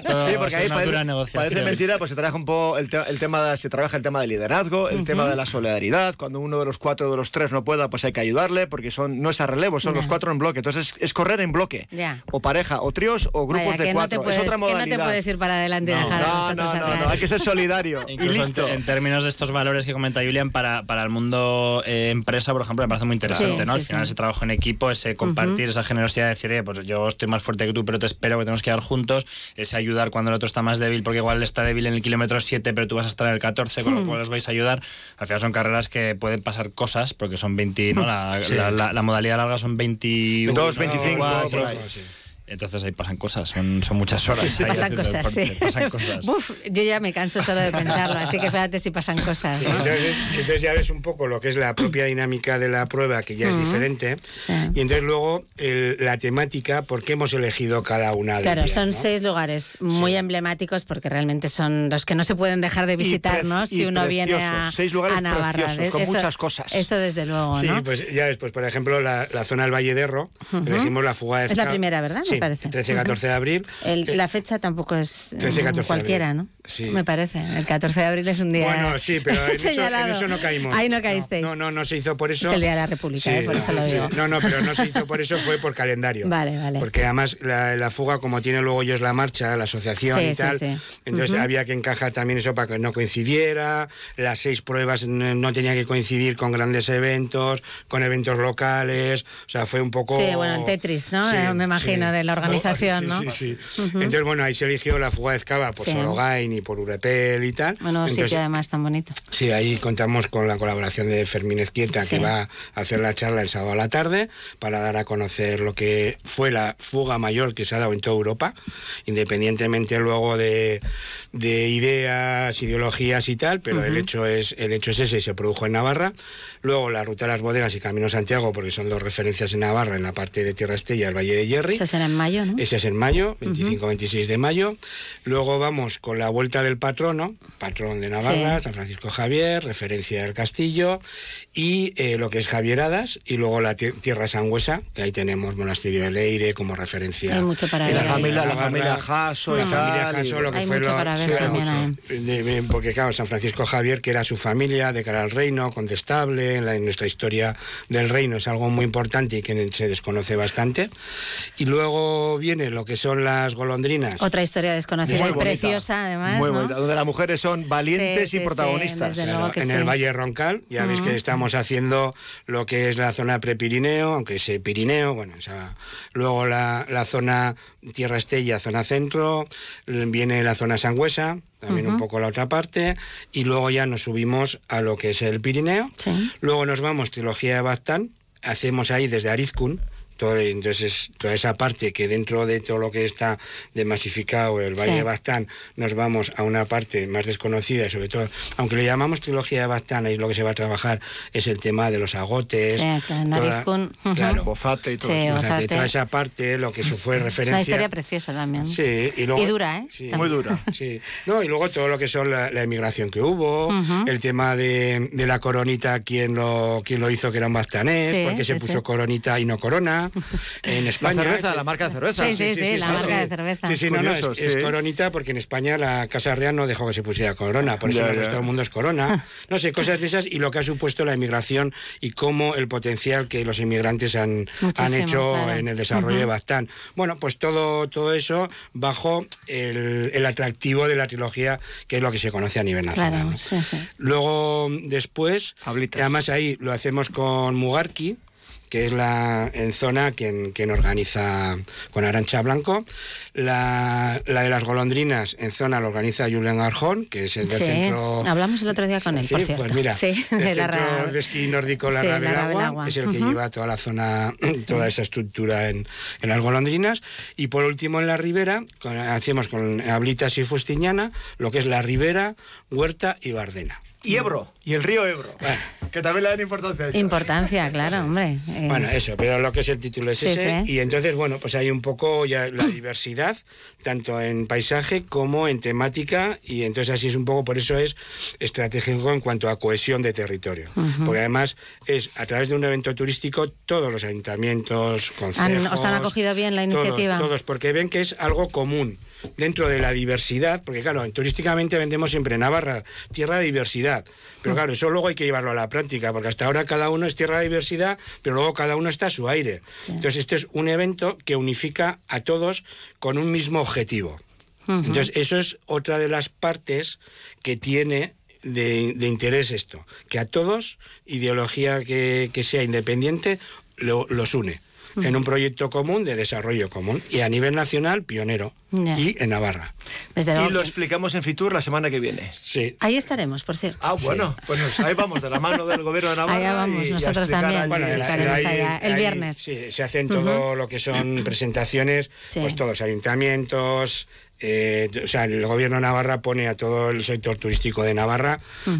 Ah, Sí, porque ahí parece, parece mentira, pues se trabaja un poco el, te- el tema de, se trabaja el tema del liderazgo, el tema de la solidaridad. Cuando uno de los cuatro de los tres no pueda, pues hay que ayudarle, porque son no es a relevo, son los cuatro en bloque. Entonces es, es correr en bloque, Ya. o pareja, o tríos, o grupos Vaya, de que no cuatro. puedes, es otra que no modalidad. te puedes ir para adelante y No, dejar a no, los no, otros no, atrás. no, hay que ser solidario [LAUGHS] y Incluso en, listo. te- en términos de estos valores que comenta Julian, para, para el mundo eh, empresa, por ejemplo, me parece muy interesante, Sí, ¿no? sí, Al final, sí. ese trabajo en equipo, ese compartir, esa generosidad de decir, "Eh, pues yo estoy más fuerte que tú, pero te espero que tenemos que ir juntos, ese ayudar cuando el otro está más débil, porque igual está débil en el kilómetro 7, pero tú vas a estar en el 14, con lo Hmm. cual os vais a ayudar. Al final son carreras que pueden pasar cosas, porque son 20, ¿no? La, Sí. la- la- la modalidad larga son 21, 22, 25, 24, por ahí. Entonces ahí pasan cosas, son, son muchas horas. ahí Pasan cosas, sí. Pasan cosas. Uf, yo ya me canso solo de pensarlo, así que fíjate si pasan cosas. ¿no? Entonces, entonces ya ves un poco lo que es la propia dinámica de la prueba, que ya es diferente. Sí. Y entonces luego el- la temática, ¿por qué hemos elegido cada una de Claro, ellas? son ¿no? seis lugares muy emblemáticos porque realmente son los que no se pueden dejar de visitar, ¿no? Si uno viene a, seis lugares a Navarra. preciosos, con Eso- muchas cosas. Eso desde luego, Sí, ¿no? pues ya ves, pues por ejemplo, la, la zona del Valle de Erro, Ujú. elegimos la fuga de Es la primera, ¿verdad? Me Sí, parece. 13-14 de abril. El- Eh, la fecha tampoco es eh, 13, 14 de cualquiera. ¿no? Sí. Me parece. El 14 de abril es un día Bueno, sí, pero en [LAUGHS] eso, en señalado. eso no caímos. Ahí no caísteis. No, no, no se hizo por eso. Es el Día de la República, eh, por eso lo sí. digo. No, no, pero no se hizo por eso, [LAUGHS] fue por calendario. Vale, vale. Porque además la, la fuga, como tiene luego ellos la marcha, la asociación Sí, y sí, tal, sí. entonces Ujú. había que encajar también eso para que no coincidiera. Las seis pruebas no, no tenían que coincidir con grandes eventos, con eventos locales. O sea, fue un poco. Sí, bueno, el Tetris, ¿no? Sí, Eh, me imagino, sí. de la organización, Sí, ¿no? Sí, sí. Entonces, bueno, ahí se eligió la fuga de Ezcaba por Sí. Sorogain y por Urepel y tal. Bueno, Entonces, sitio además tan bonito. Sí, ahí contamos con la colaboración de Fermín Ezquieta, Sí. que va a hacer la charla el sábado a la tarde para dar a conocer lo que fue la fuga mayor que se ha dado en toda Europa, independientemente luego de, de ideas, ideologías y tal, pero el hecho es el hecho es ese, y se produjo en Navarra. Luego la ruta de las bodegas y Camino Santiago, porque son dos referencias en Navarra, en la parte de Tierra Estella, el Valle de Hierri. Eso será en mayo, ¿no? Ese es en mayo, 25-26 de mayo. Luego vamos con la vuelta del patrono, patrón de Navarra, Sí. San Francisco Javier, referencia del castillo, y eh, lo que es Javieradas, y luego la tie- Tierra Sangüesa, que ahí tenemos Monasterio de Leire como referencia. Hay mucho para ver la familia, la familia Jasso y la familia y- lo que Hay fue mucho lo- para ver sí, también mucho. De- de- porque claro, San Francisco Javier, que era su familia de cara al reino, en, la- en nuestra historia del reino es algo muy importante y que se desconoce bastante. Y luego viene lo que son las golondrinas. Otra historia desconocida Muy y bonita. preciosa, además. Muy ¿no? bonita, donde las mujeres son valientes Sí, y sí, protagonistas. sí, Claro, en sí. el Valle Roncal, ya veis que estamos haciendo lo que es la zona prepirineo, aunque es Pirineo, bueno, esa- luego la, la zona Tierra Estella, zona centro, viene la zona Sangüesa, también un poco la otra parte, y luego ya nos subimos a lo que es el Pirineo, Sí. luego nos vamos Trilogía de Baztán, hacemos ahí desde Arizcun, todo, entonces toda esa parte que dentro de todo lo que está de masificado el Valle Sí. de Baztán nos vamos a una parte más desconocida y sobre todo aunque le llamamos trilogía de Baztán ahí lo que se va a trabajar es el tema de los agotes Sí, claro, toda- claro Bozate y todo Sí, eso. o sea, que Bozate. toda esa parte lo que eso fue Es una referencia historia preciosa también. Sí, y, luego, Y dura, ¿eh? Muy dura. [LAUGHS] Sí. No, y luego todo lo que son la, la emigración que hubo, el tema de, de la coronita, quién lo, quién lo hizo que era un bastanés, Sí, por qué se sí, puso sí. coronita y no corona en España. La cerveza, la marca de cerveza. Sí, sí, sí, la marca de cerveza. Sí, sí, no, no, es, es coronita porque en España la Casa Real no dejó que se pusiera corona, por [LAUGHS] eso Ya, en el mundo es corona. [LAUGHS] No sé, cosas de esas y lo que ha supuesto la inmigración y cómo el potencial que los inmigrantes han, han hecho claro. en el desarrollo de. Baztán. Bueno, pues todo, todo eso bajo el, el atractivo de la trilogía, que es lo que se conoce a nivel nacional. Claro, ¿no? sí, sí. Luego, después, Fablitas. además ahí lo hacemos con Mugarki, que es la en zona quien, quien organiza con Arancha Blanco. La, la de las golondrinas en zona lo organiza Julián Arjón, que es el del Sí, centro... hablamos el otro día con él, Sí, por cierto. pues mira, Sí, el [LAUGHS] de la centro ra- de esquí nórdico La la Ravelagua, es el que lleva toda la zona, [CLEARS THROAT] toda esa estructura en, en las golondrinas. Y por último en la ribera, con- hacemos con Ablitas y Fustiñana lo que es la ribera, Huerta y Bardena. Y Ebro. Y el río Ebro, que también le dan importancia. a. Importancia, claro, hombre. Eh, Bueno, eso, pero lo que es el título es Sí, ese. sí. Y entonces, bueno, pues hay un poco ya la diversidad, tanto en paisaje como en temática, y entonces así es un poco, por eso es estratégico en cuanto a cohesión de territorio. Porque además es a través de un evento turístico, todos los ayuntamientos, consejos... han- os han acogido bien la todos, iniciativa. Todos, porque ven que es algo común dentro de la diversidad, porque claro, turísticamente vendemos siempre Navarra, tierra de diversidad, pero claro, eso luego hay que llevarlo a la práctica, porque hasta ahora cada uno es tierra de diversidad, pero luego cada uno está a su aire. Entonces, este es un evento que unifica a todos con un mismo objetivo. Entonces, eso es otra de las partes que tiene de, de interés esto, que a todos, ideología que, que sea independiente, lo- los une en un proyecto común de desarrollo común y a nivel nacional pionero y en Navarra. Desde Y lo que- explicamos en Fitur la semana que viene. Sí. Ahí estaremos, por cierto. Ah, bueno, pues nos- ahí vamos, de la mano del gobierno de Navarra. Allá vamos, y- nosotros también. allí- Bueno, estaremos ahí- allá el ahí, viernes. sí, se hacen todo lo que son presentaciones, Sí. pues todos ayuntamientos. Eh, o sea, el gobierno de Navarra pone a todo el sector turístico de Navarra,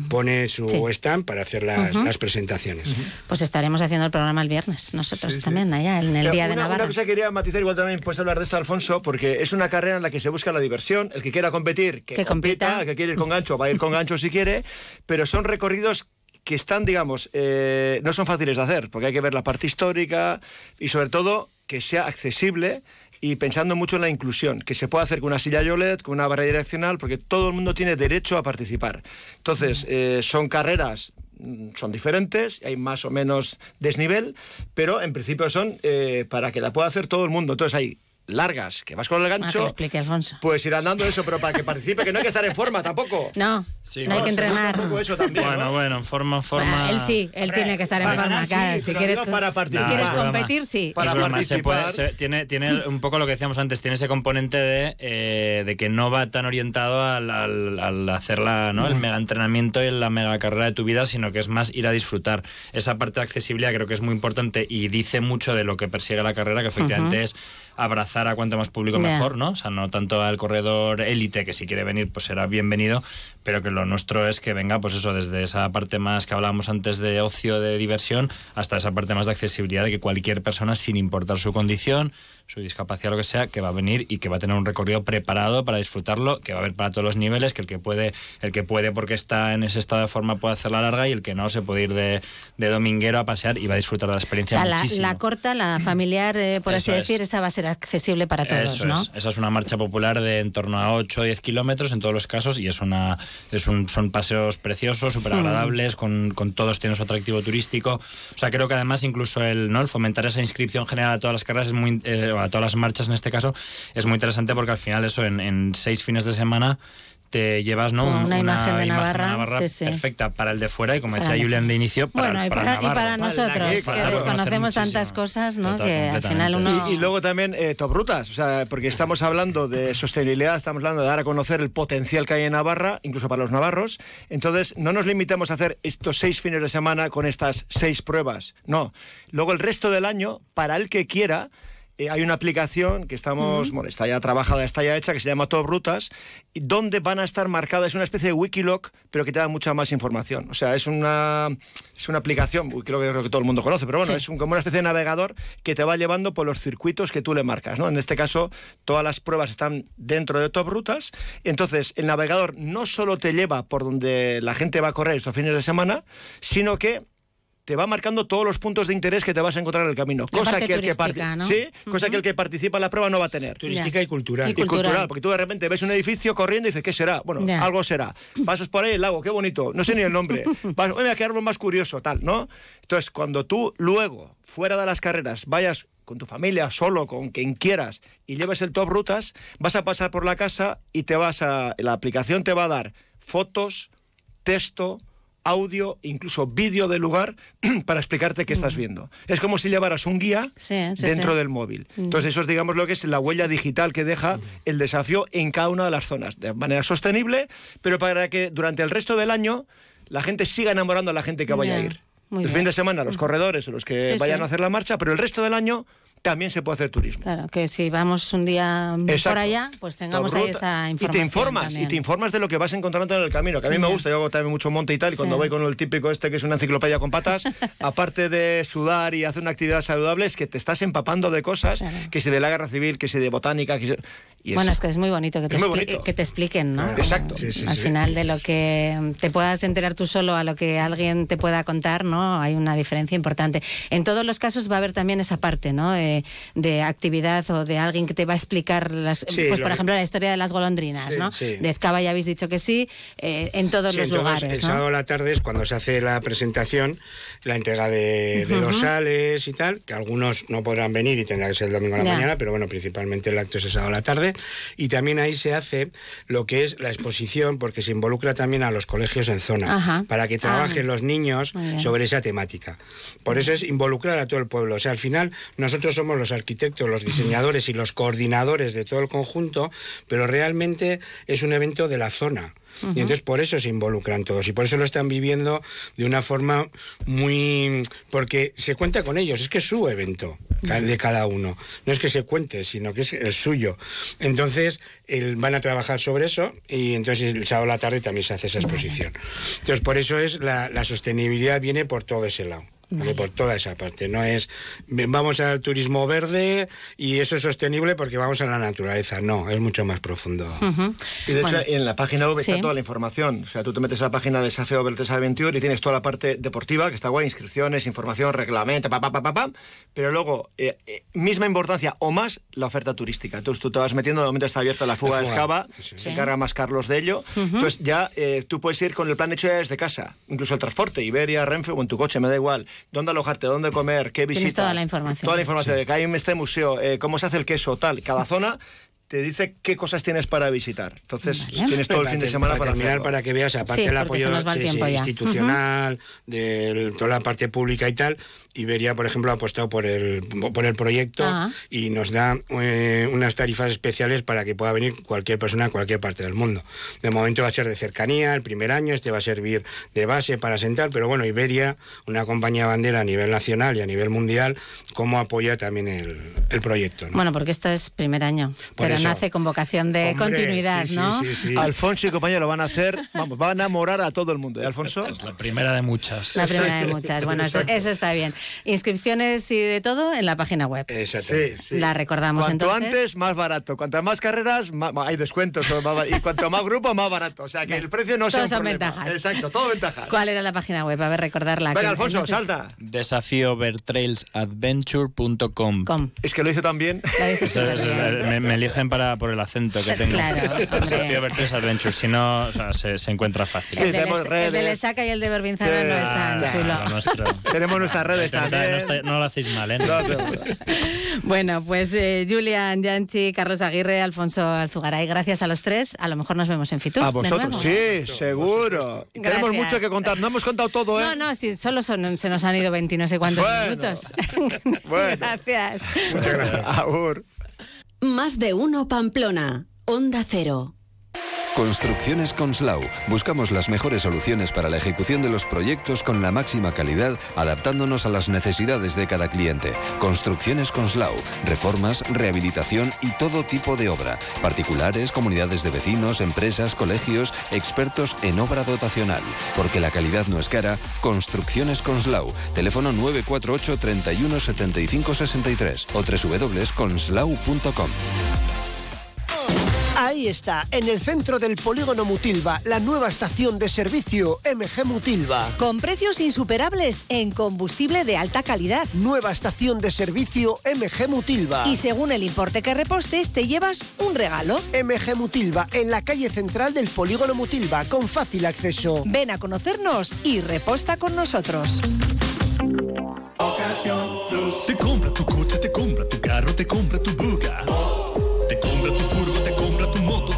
pone su Sí. stand para hacer las, presentaciones. Pues estaremos haciendo el programa el viernes, nosotros también, allá, en el Pero Día de Navarra. Una cosa que quería matizar, igual también puedes hablar de esto, Alfonso, porque es una carrera en la que se busca la diversión. El que quiera competir, que, Que compita. compita. El que quiere ir con gancho, va a ir con gancho si quiere. Pero son recorridos que están, digamos, eh, no son fáciles de hacer, porque hay que ver la parte histórica y sobre todo que sea accesible y pensando mucho en la inclusión, que se pueda hacer con una silla Yolet, con una barra direccional, porque todo el mundo tiene derecho a participar. Entonces, eh, son carreras mm, son diferentes, hay más o menos desnivel, pero en principio son eh, para que la pueda hacer todo el mundo. Entonces hay largas, que vas con el Ah, que gancho, explique Alfonso. pues ir andando eso, pero para que participe, que no hay que estar en forma tampoco. [LAUGHS] No, Sí, no hay que bueno, entrenar. Un poco eso también, Bueno, ¿no? bueno, en forma, en forma. Ah, él sí, él tiene que estar en forma, sí, claro. Si quieres, para si participar. quieres es broma. competir, sí. Para broma, se puede- participar. se- tiene, tiene un poco lo que decíamos antes, tiene ese componente de, eh, de que no va tan orientado al, al- al hacer la, ¿no? el mega entrenamiento y la mega carrera de tu vida, sino que es más ir a disfrutar. Esa parte de accesibilidad creo que es muy importante y dice mucho de lo que persigue la carrera, que efectivamente Ujú. es abrazar a cuanto más público mejor, ¿no? O sea, no tanto al corredor élite, que si quiere venir, pues será bienvenido, pero que lo nuestro es que venga, pues eso, desde esa parte más que hablábamos antes de ocio, de diversión, hasta esa parte más de accesibilidad, de que cualquier persona, sin importar su condición, su discapacidad, lo que sea, que va a venir y que va a tener un recorrido preparado para disfrutarlo, que va a haber para todos los niveles, que el que puede, el que puede porque está en ese estado de forma puede hacerla larga y el que no se puede ir de, de dominguero a pasear y va a disfrutar de la O experiencia sea, la, muchísimo. la corta, la familiar, eh, por Eso así es. decir, esa va a ser accesible para todos, Eso ¿no? es. Esa es una marcha popular de en torno a 8 o 10 kilómetros en todos los casos y es una es un, son paseos preciosos, súper agradables, con, con todos tienen su atractivo turístico. O sea, creo que además incluso el, ¿no? el fomentar esa inscripción general a todas las carreras, es muy, eh, o a todas las marchas en este caso, es muy interesante porque al final eso en, en seis fines de semana te llevas ¿no? Una imagen de Navarra, sí, sí. perfecta para el de fuera y como decía el- Julián de inicio, para, bueno, y para para, y para nosotros, que Claro, desconocemos tantas cosas, ¿no? Total, que al final uno... Y, y luego también eh, top rutas, o sea, porque estamos hablando de sostenibilidad, estamos hablando de dar a conocer el potencial que hay en Navarra, incluso para los navarros. Entonces, no nos limitemos a hacer estos seis fines de semana con estas seis pruebas. No. Luego el resto del año, para el que quiera, eh, hay una aplicación que estamos, bueno, está ya trabajada, está ya hecha, que se llama Top Rutas, y donde van a estar marcadas, es una especie de Wikiloc, pero que te da mucha más información. O sea, es una, es una aplicación, creo que, creo que todo el mundo conoce, pero bueno, Sí. es un- como una especie de navegador que te va llevando por los circuitos que tú le marcas. ¿no? En este caso, todas las pruebas están dentro de Top Rutas. Entonces, el navegador no solo te lleva por donde la gente va a correr estos fines de semana, sino que te va marcando todos los puntos de interés que te vas a encontrar en el camino. La Cosa parte que el que, turística, parti- ¿no? sí, cosa Ujú. que el que participa en la prueba no va a tener. Turística y cultural. Y Y cultural. porque tú de repente ves un edificio corriendo y dices, ¿qué será? Bueno, Ya. algo será. Pasas por ahí el lago, qué bonito, no sé ni el nombre. [LAUGHS] Vas, oye, qué árbol más curioso, tal, ¿no? Entonces, cuando tú luego, fuera de las carreras, vayas con tu familia, solo, con quien quieras, y lleves el top rutas, vas a pasar por la casa y te vas a. La aplicación te va a dar fotos, texto, audio, incluso vídeo del lugar [CLEARS THROAT] para explicarte qué estás viendo. Es como si llevaras un guía Sí, sí, dentro sí. del móvil. Entonces, eso es, digamos, lo que es la huella digital que deja el desafío en cada una de las zonas, de manera sostenible, pero para que durante el resto del año la gente siga enamorando a la gente que vaya Ya, a ir. muy el bien. fin de semana, los corredores o los que vayan a hacer la marcha, pero el resto del año también se puede hacer turismo. Claro, que si vamos un día por allá, pues tengamos ahí esta información. Y te informas, y te informas de lo que vas encontrando en el camino, que a mí me gusta, yo hago también mucho monte y tal, y cuando voy con el típico este que es una enciclopedia con patas, [LAUGHS] aparte de sudar y hacer una actividad saludable, es que te estás empapando de cosas, que si de la guerra civil, que si de botánica, que si... bueno, es que es muy bonito que te, que te expliquen, ¿no? Exacto. Al final de lo que te puedas enterar tú solo a lo que alguien te pueda contar, ¿no? Hay una diferencia importante. En todos los casos va a haber también esa parte, ¿no? de actividad o de alguien que te va a explicar, las, pues por ejemplo, la historia de las golondrinas, ¿no? De Ezcaba ya habéis dicho que sí, eh, en todos los lugares. El sábado a la tarde es cuando se hace la presentación, la entrega de, de dosales y tal, que algunos no podrán venir y tendrá que ser el domingo a la mañana, pero bueno, principalmente el acto es el sábado a la tarde. Y también ahí se hace lo que es la exposición, porque se involucra también a los colegios en zona, para que trabajen ah. los niños sobre esa temática. Por eso es involucrar a todo el pueblo. O sea, al final nosotros somos los arquitectos, los diseñadores y los coordinadores de todo el conjunto, pero realmente es un evento de la zona. Y entonces por eso se involucran todos y por eso lo están viviendo de una forma muy... porque se cuenta con ellos, es que es su evento de cada uno. No es que se cuente, sino que es el suyo. Entonces van a trabajar sobre eso y entonces el sábado a la tarde también se hace esa exposición. Entonces por eso es la, la sostenibilidad viene por todo ese lado por toda esa parte. No es vamos al turismo verde y eso es sostenible porque vamos a la naturaleza. No, es mucho más profundo. Y de hecho, en la página web está toda la información. O sea, tú te metes a la página de Desafío Beltes Aventure y tienes toda la parte deportiva, que está guay, inscripciones, información, reglamento, pa, pa, pa, pa, Pero luego, eh, eh, misma importancia o más la oferta turística. Entonces tú te vas metiendo, de momento está abierta la fuga, de Escava, se encarga más Carlos de ello. Entonces ya eh, tú puedes ir con el plan hecho ya desde casa, incluso el transporte, Iberia, Renfe o en tu coche, me da igual dónde alojarte, dónde comer, qué visitas. toda la información. Toda la información de que hay en este museo, eh, cómo se hace el queso, tal. Cada [LAUGHS] zona te dice qué cosas tienes para visitar. Entonces tienes todo el fin de semana para, terminar, para que veas, aparte del apoyo institucional, de toda la parte pública y tal, Iberia, por ejemplo, ha apostado por el, por el proyecto ah. y nos da eh, unas tarifas especiales para que pueda venir cualquier persona a cualquier parte del mundo. De momento va a ser de cercanía, el primer año, este va a servir de base para sentar, pero bueno, Iberia, una compañía bandera a nivel nacional y a nivel mundial, cómo apoya también el, el proyecto. Bueno, porque esto es primer año, pero nace con vocación de continuidad, ¿no? Alfonso y compañero van a hacer, vamos, van a enamorar a todo el mundo. ¿Y ¿eh, Alfonso? Es la primera de muchas. La primera de muchas. Bueno, eso, eso está bien. Inscripciones y de todo en la página web. Exacto. La recordamos Cuanto entonces. antes, más barato. Cuantas más carreras, hay descuentos. y cuanto más grupo, más barato. O sea, que el precio no sea son ventajas. Exacto, todo ventajas. ¿Cuál era la página web? A ver, recordarla. Venga, Alfonso, salta. Desafíovertrailsadventure.com Es que lo hice también. Me, me, eligen para, por el acento que tengo. Claro, [LAUGHS] Desafío Adventure. Si no, o sea, se, se, encuentra fácil. Sí, el, de el de Lesaca y el de Berbinzana no están chulo. Tenemos nuestras redes también. No, lo hacéis mal, ¿eh? bueno, pues eh, Julian, Yanchi, Carlos Aguirre, Alfonso Alzugaray, gracias a los tres. A lo mejor nos vemos en Fitur. A vosotros, sí, seguro. Tenemos mucho que contar. No hemos contado todo, ¿eh? No, no, sí, solo son, se nos han ido 20 no sé cuántos minutos. bueno. [LAUGHS] Gracias. Muchas gracias. Agur. Más de uno Pamplona. Onda Cero. Construcciones Conslau. Buscamos las mejores soluciones para la ejecución de los proyectos con la máxima calidad, adaptándonos a las necesidades de cada cliente. Construcciones Conslau. Reformas, rehabilitación y todo tipo de obra. Particulares, comunidades de vecinos, empresas, colegios, expertos en obra dotacional. Porque la calidad no es cara. Construcciones Conslau. Teléfono 948 31 75 63 o www.conslau.com. Ahí está, en el centro del polígono Mutilva, la nueva estación de servicio MG Mutilva. Con precios insuperables en combustible de alta calidad. Nueva estación de servicio MG Mutilva. Y según el importe que repostes, te llevas un regalo. MG Mutilva, en la calle central del polígono Mutilva, con fácil acceso. Ven a conocernos y reposta con nosotros. Te compra tu coche, te compra tu carro, te compra tu buga. Te compra tu furgo, te compra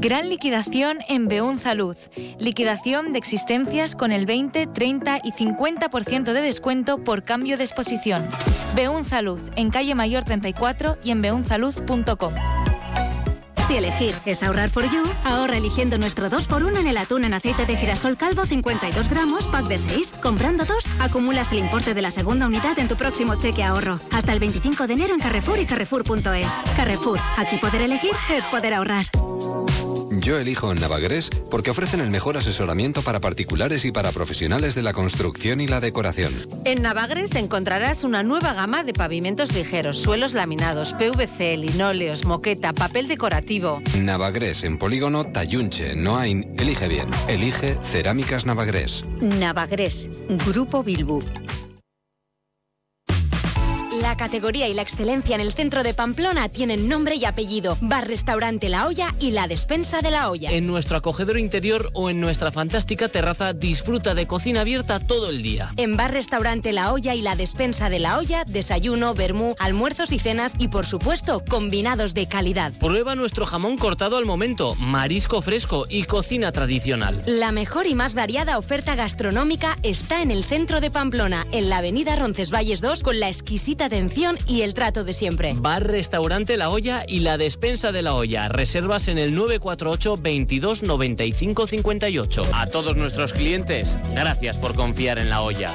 Gran liquidación en Beun Salud. Liquidación de existencias con el 20, 30 y 50% de descuento por cambio de exposición. Beun Salud, en calle Mayor 34 y en beunsalud.com. Si elegir es ahorrar for you, ahorra eligiendo nuestro 2x1 en el atún en aceite de girasol calvo 52 gramos, pack de 6. Comprando dos, acumulas el importe de la segunda unidad en tu próximo cheque ahorro. Hasta el 25 de enero en Carrefour y Carrefour.es. Carrefour, aquí poder elegir es poder ahorrar. Yo elijo Navagres porque ofrecen el mejor asesoramiento para particulares y para profesionales de la construcción y la decoración. En Navagres encontrarás una nueva gama de pavimentos ligeros, suelos laminados, PVC, linóleos, moqueta, papel decorativo. Navagres en Polígono Tayunche, Noain. Elige bien. Elige Cerámicas Navagres. Navagres, Grupo Bilbu. La categoría y la excelencia en el centro de Pamplona tienen nombre y apellido. Bar Restaurante La Olla y la Despensa de la Olla. En nuestro acogedor interior o en nuestra fantástica terraza disfruta de cocina abierta todo el día. En Bar Restaurante La Olla y la Despensa de la Olla, desayuno, vermú, almuerzos y cenas y por supuesto combinados de calidad. Prueba nuestro jamón cortado al momento, marisco fresco y cocina tradicional. La mejor y más variada oferta gastronómica está en el centro de Pamplona, en la avenida Roncesvalles 2 con la exquisita y el trato de siempre. Bar Restaurante La Olla y la Despensa de la Olla. Reservas en el 948 22 95 58. A todos nuestros clientes, gracias por confiar en La Olla.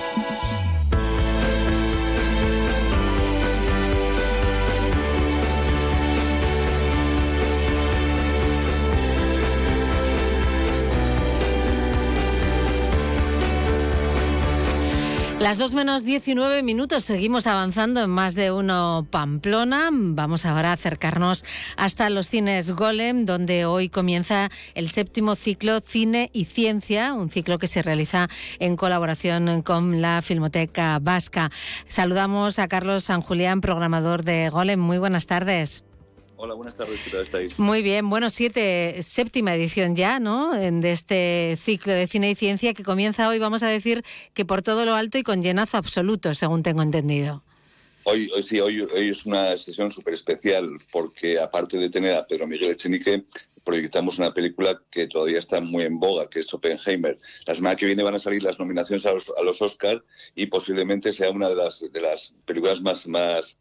Las 2 menos 19 minutos, seguimos avanzando en más de uno Pamplona. Vamos ahora a acercarnos hasta los cines Golem, donde hoy comienza el séptimo ciclo Cine y Ciencia, un ciclo que se realiza en colaboración con la Filmoteca Vasca. Saludamos a Carlos San Julián, programador de Golem. Muy buenas tardes. Hola, buenas tardes, ¿qué tal estáis? Muy bien, bueno, siete, séptima edición ya, ¿no? De este ciclo de cine y ciencia que comienza hoy, vamos a decir que por todo lo alto y con llenazo absoluto, según tengo entendido. Hoy, hoy sí, hoy, hoy es una sesión súper especial porque aparte de tener a Pedro Miguel Echenique, proyectamos una película que todavía está muy en boga, que es Oppenheimer. La semana que viene van a salir las nominaciones a los, a los Oscar y posiblemente sea una de las, de las películas más, más,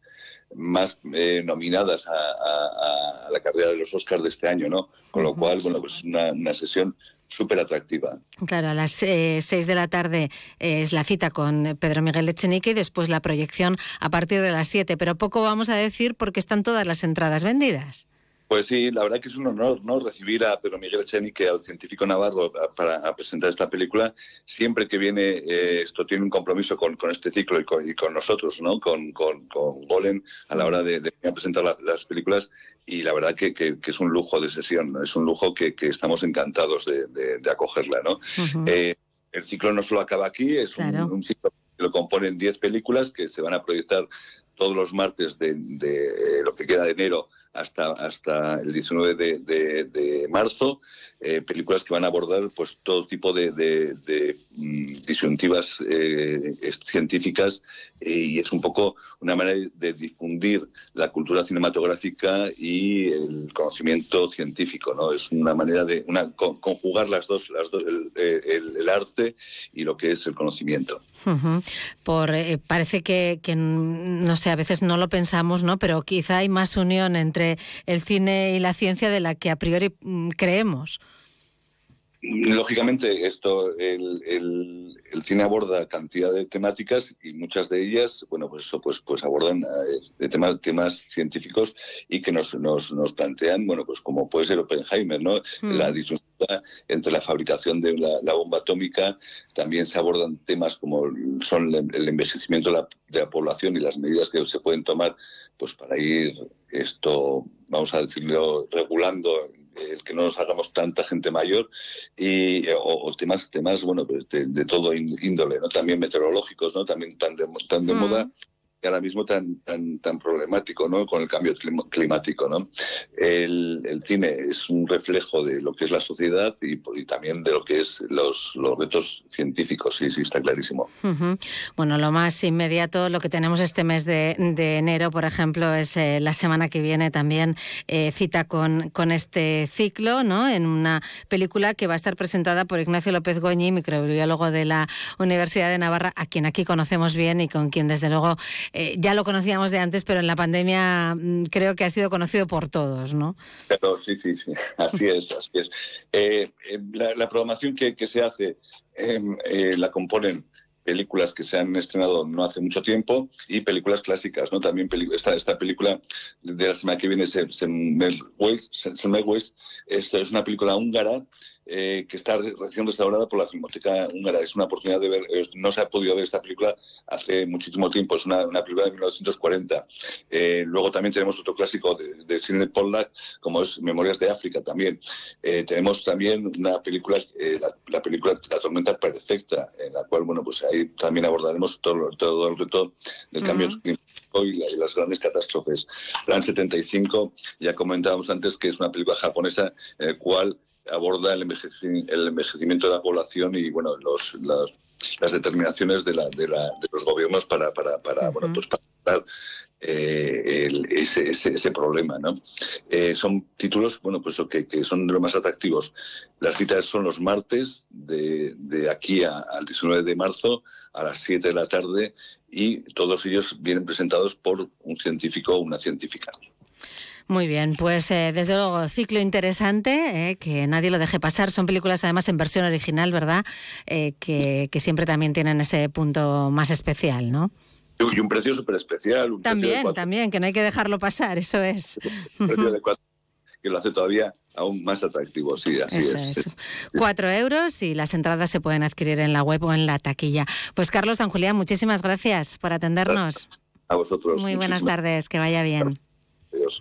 más eh, nominadas a, a- a la carrera de los Oscars de este año, ¿no? Con lo cual, bueno, pues una, una sesión súper atractiva. Claro, a las eh, seis de la tarde eh, es la cita con Pedro Miguel Echenique y después la proyección a partir de las siete, pero poco vamos a decir porque están todas las entradas vendidas. Pues sí, la verdad que es un honor ¿no? recibir a Pedro Miguel Echenique, al científico navarro, para presentar esta película. Siempre que viene, eh, esto tiene un compromiso con, con este ciclo y con, y con nosotros, ¿no? con, con, con Golem, a la hora de, de presentar la- las películas. Y la verdad que, que- que es un lujo de sesión, ¿no? es un lujo que, que estamos encantados de, de- de acogerla. ¿no? Eh, el ciclo no solo acaba aquí, es un- Claro. un, ciclo que lo componen 10 películas que se van a proyectar todos los martes de, de, eh, lo que queda de enero hasta, hasta el 19 de, de- marzo, eh, películas que van a abordar pues todo tipo de, mm, disyuntivas eh, científicas eh, y es un poco una manera de difundir la cultura cinematográfica y el conocimiento científico, ¿no? Es una manera de una, con- conjugar las dos, las dos el, arte y lo que es el conocimiento. Eh, parece que, que, mm, no sé, a veces no lo pensamos, ¿no? Pero quizá hay más unión entre el cine y la ciencia de la que a priori mm, creemos. Lógicamente, esto, el, el- el cine aborda cantidad de temáticas y muchas de ellas, bueno, pues eso, pues, pues abordan eh, temas, temas científicos y que nos, nos, nos plantean, bueno, pues como puede ser Oppenheimer, ¿no? Mm. La disyuntiva entre la fabricación de la, la bomba atómica, también se abordan temas como son el, el envejecimiento de la, de la población y las medidas que se pueden tomar pues para ir esto, vamos a decirlo, regulando el que no nos hagamos tanta gente mayor y o, o temas temas bueno pues de, de todo ín- índole no también meteorológicos no también tan de, tan de Mm. moda y ahora mismo tan tan tan problemático no con el cambio climático no el, cine es un reflejo de lo que es la sociedad y, también de lo que es los los retos científicos sí sí está clarísimo. Bueno, lo más inmediato, lo que tenemos este mes de, de enero, por ejemplo, es eh, la semana que viene también eh, cita con, con este ciclo, ¿no? En una película que va a estar presentada por Ignacio López Goñi, microbiólogo de la Universidad de Navarra, a quien aquí conocemos bien y con quien desde luego eh, ya lo conocíamos de antes, pero en la pandemia mm, creo que ha sido conocido por todos, ¿no? Pero sí, sí, sí, [LAUGHS] así es, así es. Eh, eh, la, programación que, se hace eh, la componen películas que se han estrenado no hace mucho tiempo y películas clásicas, ¿no? También esta, esta película de la semana que viene, Semmelweis, es una película húngara eh, que está re- recién restaurada por la Filmoteca Húngara. Es una oportunidad de ver, eh, no se ha podido ver esta película hace muchísimo tiempo, es una, una película de 1940. Eh, luego también tenemos otro clásico de, de Sidney Pollack, como es Memorias de África también. Eh, tenemos también una película, eh, la, la película La tormenta perfecta, en la cual, bueno, pues ahí también abordaremos todo, todo el reto del cambio Ujú. climático y, la- y las grandes catástrofes. Plan 75, ya comentábamos antes que es una película japonesa en la cual aborda el, envejeci- el envejecimiento de la población y, bueno, los, las, las determinaciones de, la, de, la, de los gobiernos para, para, para bueno, pues para eh, el- ese, ese, ese problema, ¿no? Eh, son títulos, bueno, pues que, que son de los más atractivos. Las citas son los martes de, de aquí a- al 19 de marzo a las 7 de la tarde y todos ellos vienen presentados por un científico o una científica. Muy bien, pues eh, desde luego, ciclo interesante, eh, que nadie lo deje pasar. Son películas además en versión original, ¿verdad? Eh, que, que siempre también tienen ese punto más especial, ¿no? Y un precio súper especial, un precio de También, también, que no hay que dejarlo pasar, eso es. [LAUGHS] un precio de cuatro, que lo hace todavía aún más atractivo, sí, así Eso es. es. Cuatro euros y las entradas se pueden adquirir en la web o en la taquilla. Pues Carlos San Julián, muchísimas gracias por atendernos. A vosotros. Muy buenas muchísimas tardes, que vaya bien. gracias.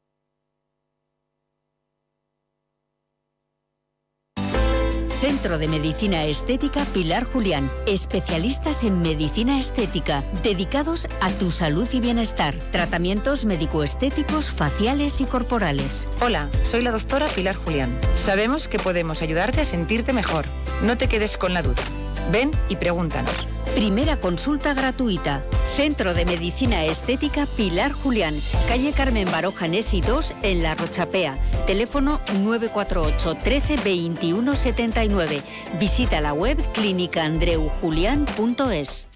Centro de Medicina Estética Pilar Julián. Especialistas en medicina estética, dedicados a tu salud y bienestar. Tratamientos médico-estéticos, faciales y corporales. Hola, soy la doctora Pilar Julián. Sabemos que podemos ayudarte a sentirte mejor. No te quedes con la duda. Ven y pregúntanos. Primera consulta gratuita. Centro de Medicina Estética Pilar Julián. Calle Carmen Baroja Nesi 2 en La Rochapea. Teléfono 948 13 21 79. Visita la web clínicaandreujulián.es.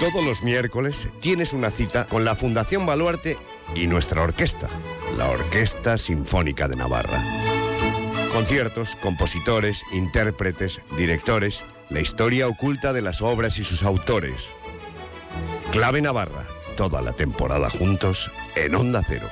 Todos los miércoles tienes una cita con la Fundación Baluarte y nuestra orquesta, la Orquesta Sinfónica de Navarra. Conciertos, compositores, intérpretes, directores, la historia oculta de las obras y sus autores. Clave Navarra, toda la temporada juntos en Onda Cero.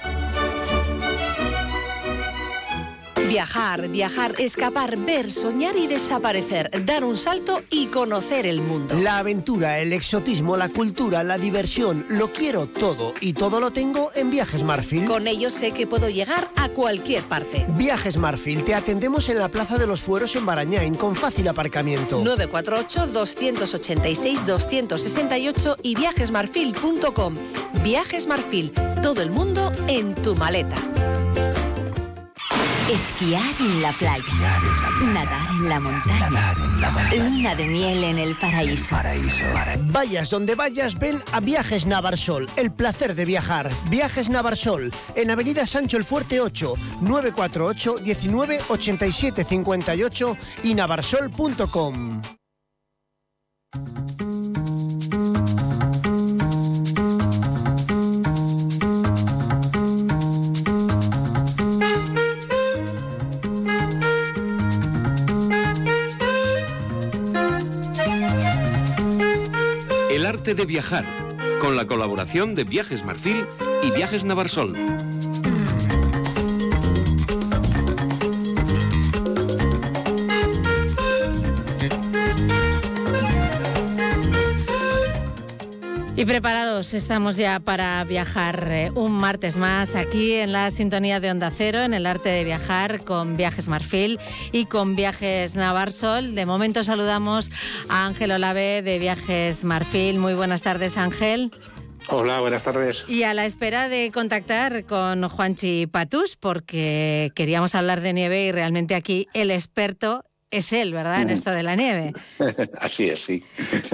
Viajar, viajar, escapar, ver, soñar y desaparecer, dar un salto y conocer el mundo. La aventura, el exotismo, la cultura, la diversión, lo quiero todo y todo lo tengo en Viajes Marfil. Con ellos sé que puedo llegar a cualquier parte. Viajes Marfil, te atendemos en la Plaza de los Fueros en Barañáin con fácil aparcamiento. 948-286-268 y viajesmarfil.com. Viajes Marfil, todo el mundo en tu maleta. Esquiar en la playa. Nadar en la montaña. Luna de miel en el paraíso. Vayas donde vayas, ven a Viajes Navarsol. El placer de viajar. Viajes Navarsol. En Avenida Sancho el Fuerte 8, 948 19 87 58 y navarsol.com. arte de viajar, con la colaboración de Viajes Marfil y Viajes Navarsol. Y preparados estamos ya para viajar eh, un martes más aquí en la sintonía de Onda Cero, en el arte de viajar con Viajes Marfil y con Viajes Navarsol. De momento saludamos a Ángel Olave de Viajes Marfil. Muy buenas tardes, Ángel. Hola, buenas tardes. Y a la espera de contactar con Juanchi Patus, porque queríamos hablar de nieve y realmente aquí el experto es él, ¿verdad? En esto de la nieve. [LAUGHS] Así es, sí.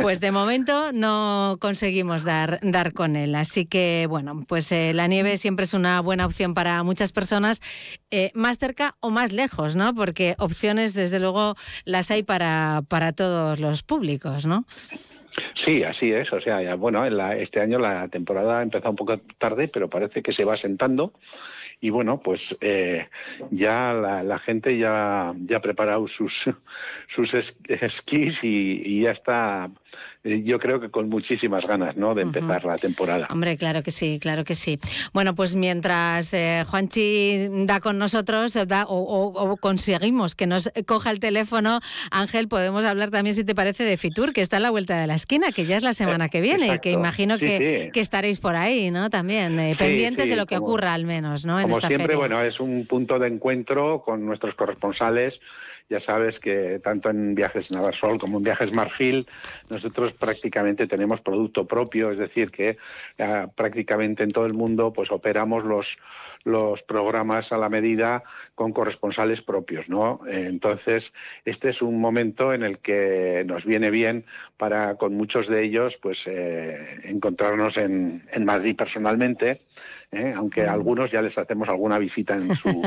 Pues de momento no conseguimos dar, dar con él. Así que, bueno, pues eh, la nieve siempre es una buena opción para muchas personas, eh, más cerca o más lejos, ¿no? Porque opciones, desde luego, las hay para, para todos los públicos, ¿no? Sí, así es. O sea, ya, bueno, en la- este año la temporada ha empezado un poco tarde, pero parece que se va sentando. Y bueno, pues eh, ya la, gente ya, ya ha preparado sus, [LAUGHS] sus es- esquís y, ya está, yo creo que con muchísimas ganas ¿no? de empezar la temporada. Hombre, claro que sí, claro que sí. Bueno, pues mientras eh, Juanchi da con nosotros da- o, o- o conseguimos que nos coja el teléfono, Ángel, podemos hablar también, si te parece, de Fitur, que está a la vuelta de la esquina, que ya es la semana que viene y que exacto. imagino Sí, que, sí. que estaréis por ahí, ¿no? También, eh, Sí, pendientes de lo que como- ocurra al menos, ¿no? En Como esta siempre, feria. bueno, es un punto de encuentro con nuestros corresponsales. Ya sabes que tanto en Viajes Navarsol como en Viajes Marfil, nosotros prácticamente tenemos producto propio, es decir, que eh, prácticamente en todo el mundo pues operamos los, los programas a la medida con corresponsales propios, ¿no? Entonces, este es un momento en el que nos viene bien para con muchos de ellos pues eh, encontrarnos en, en Madrid personalmente, ¿eh? aunque a algunos ya les hacemos alguna visita en su,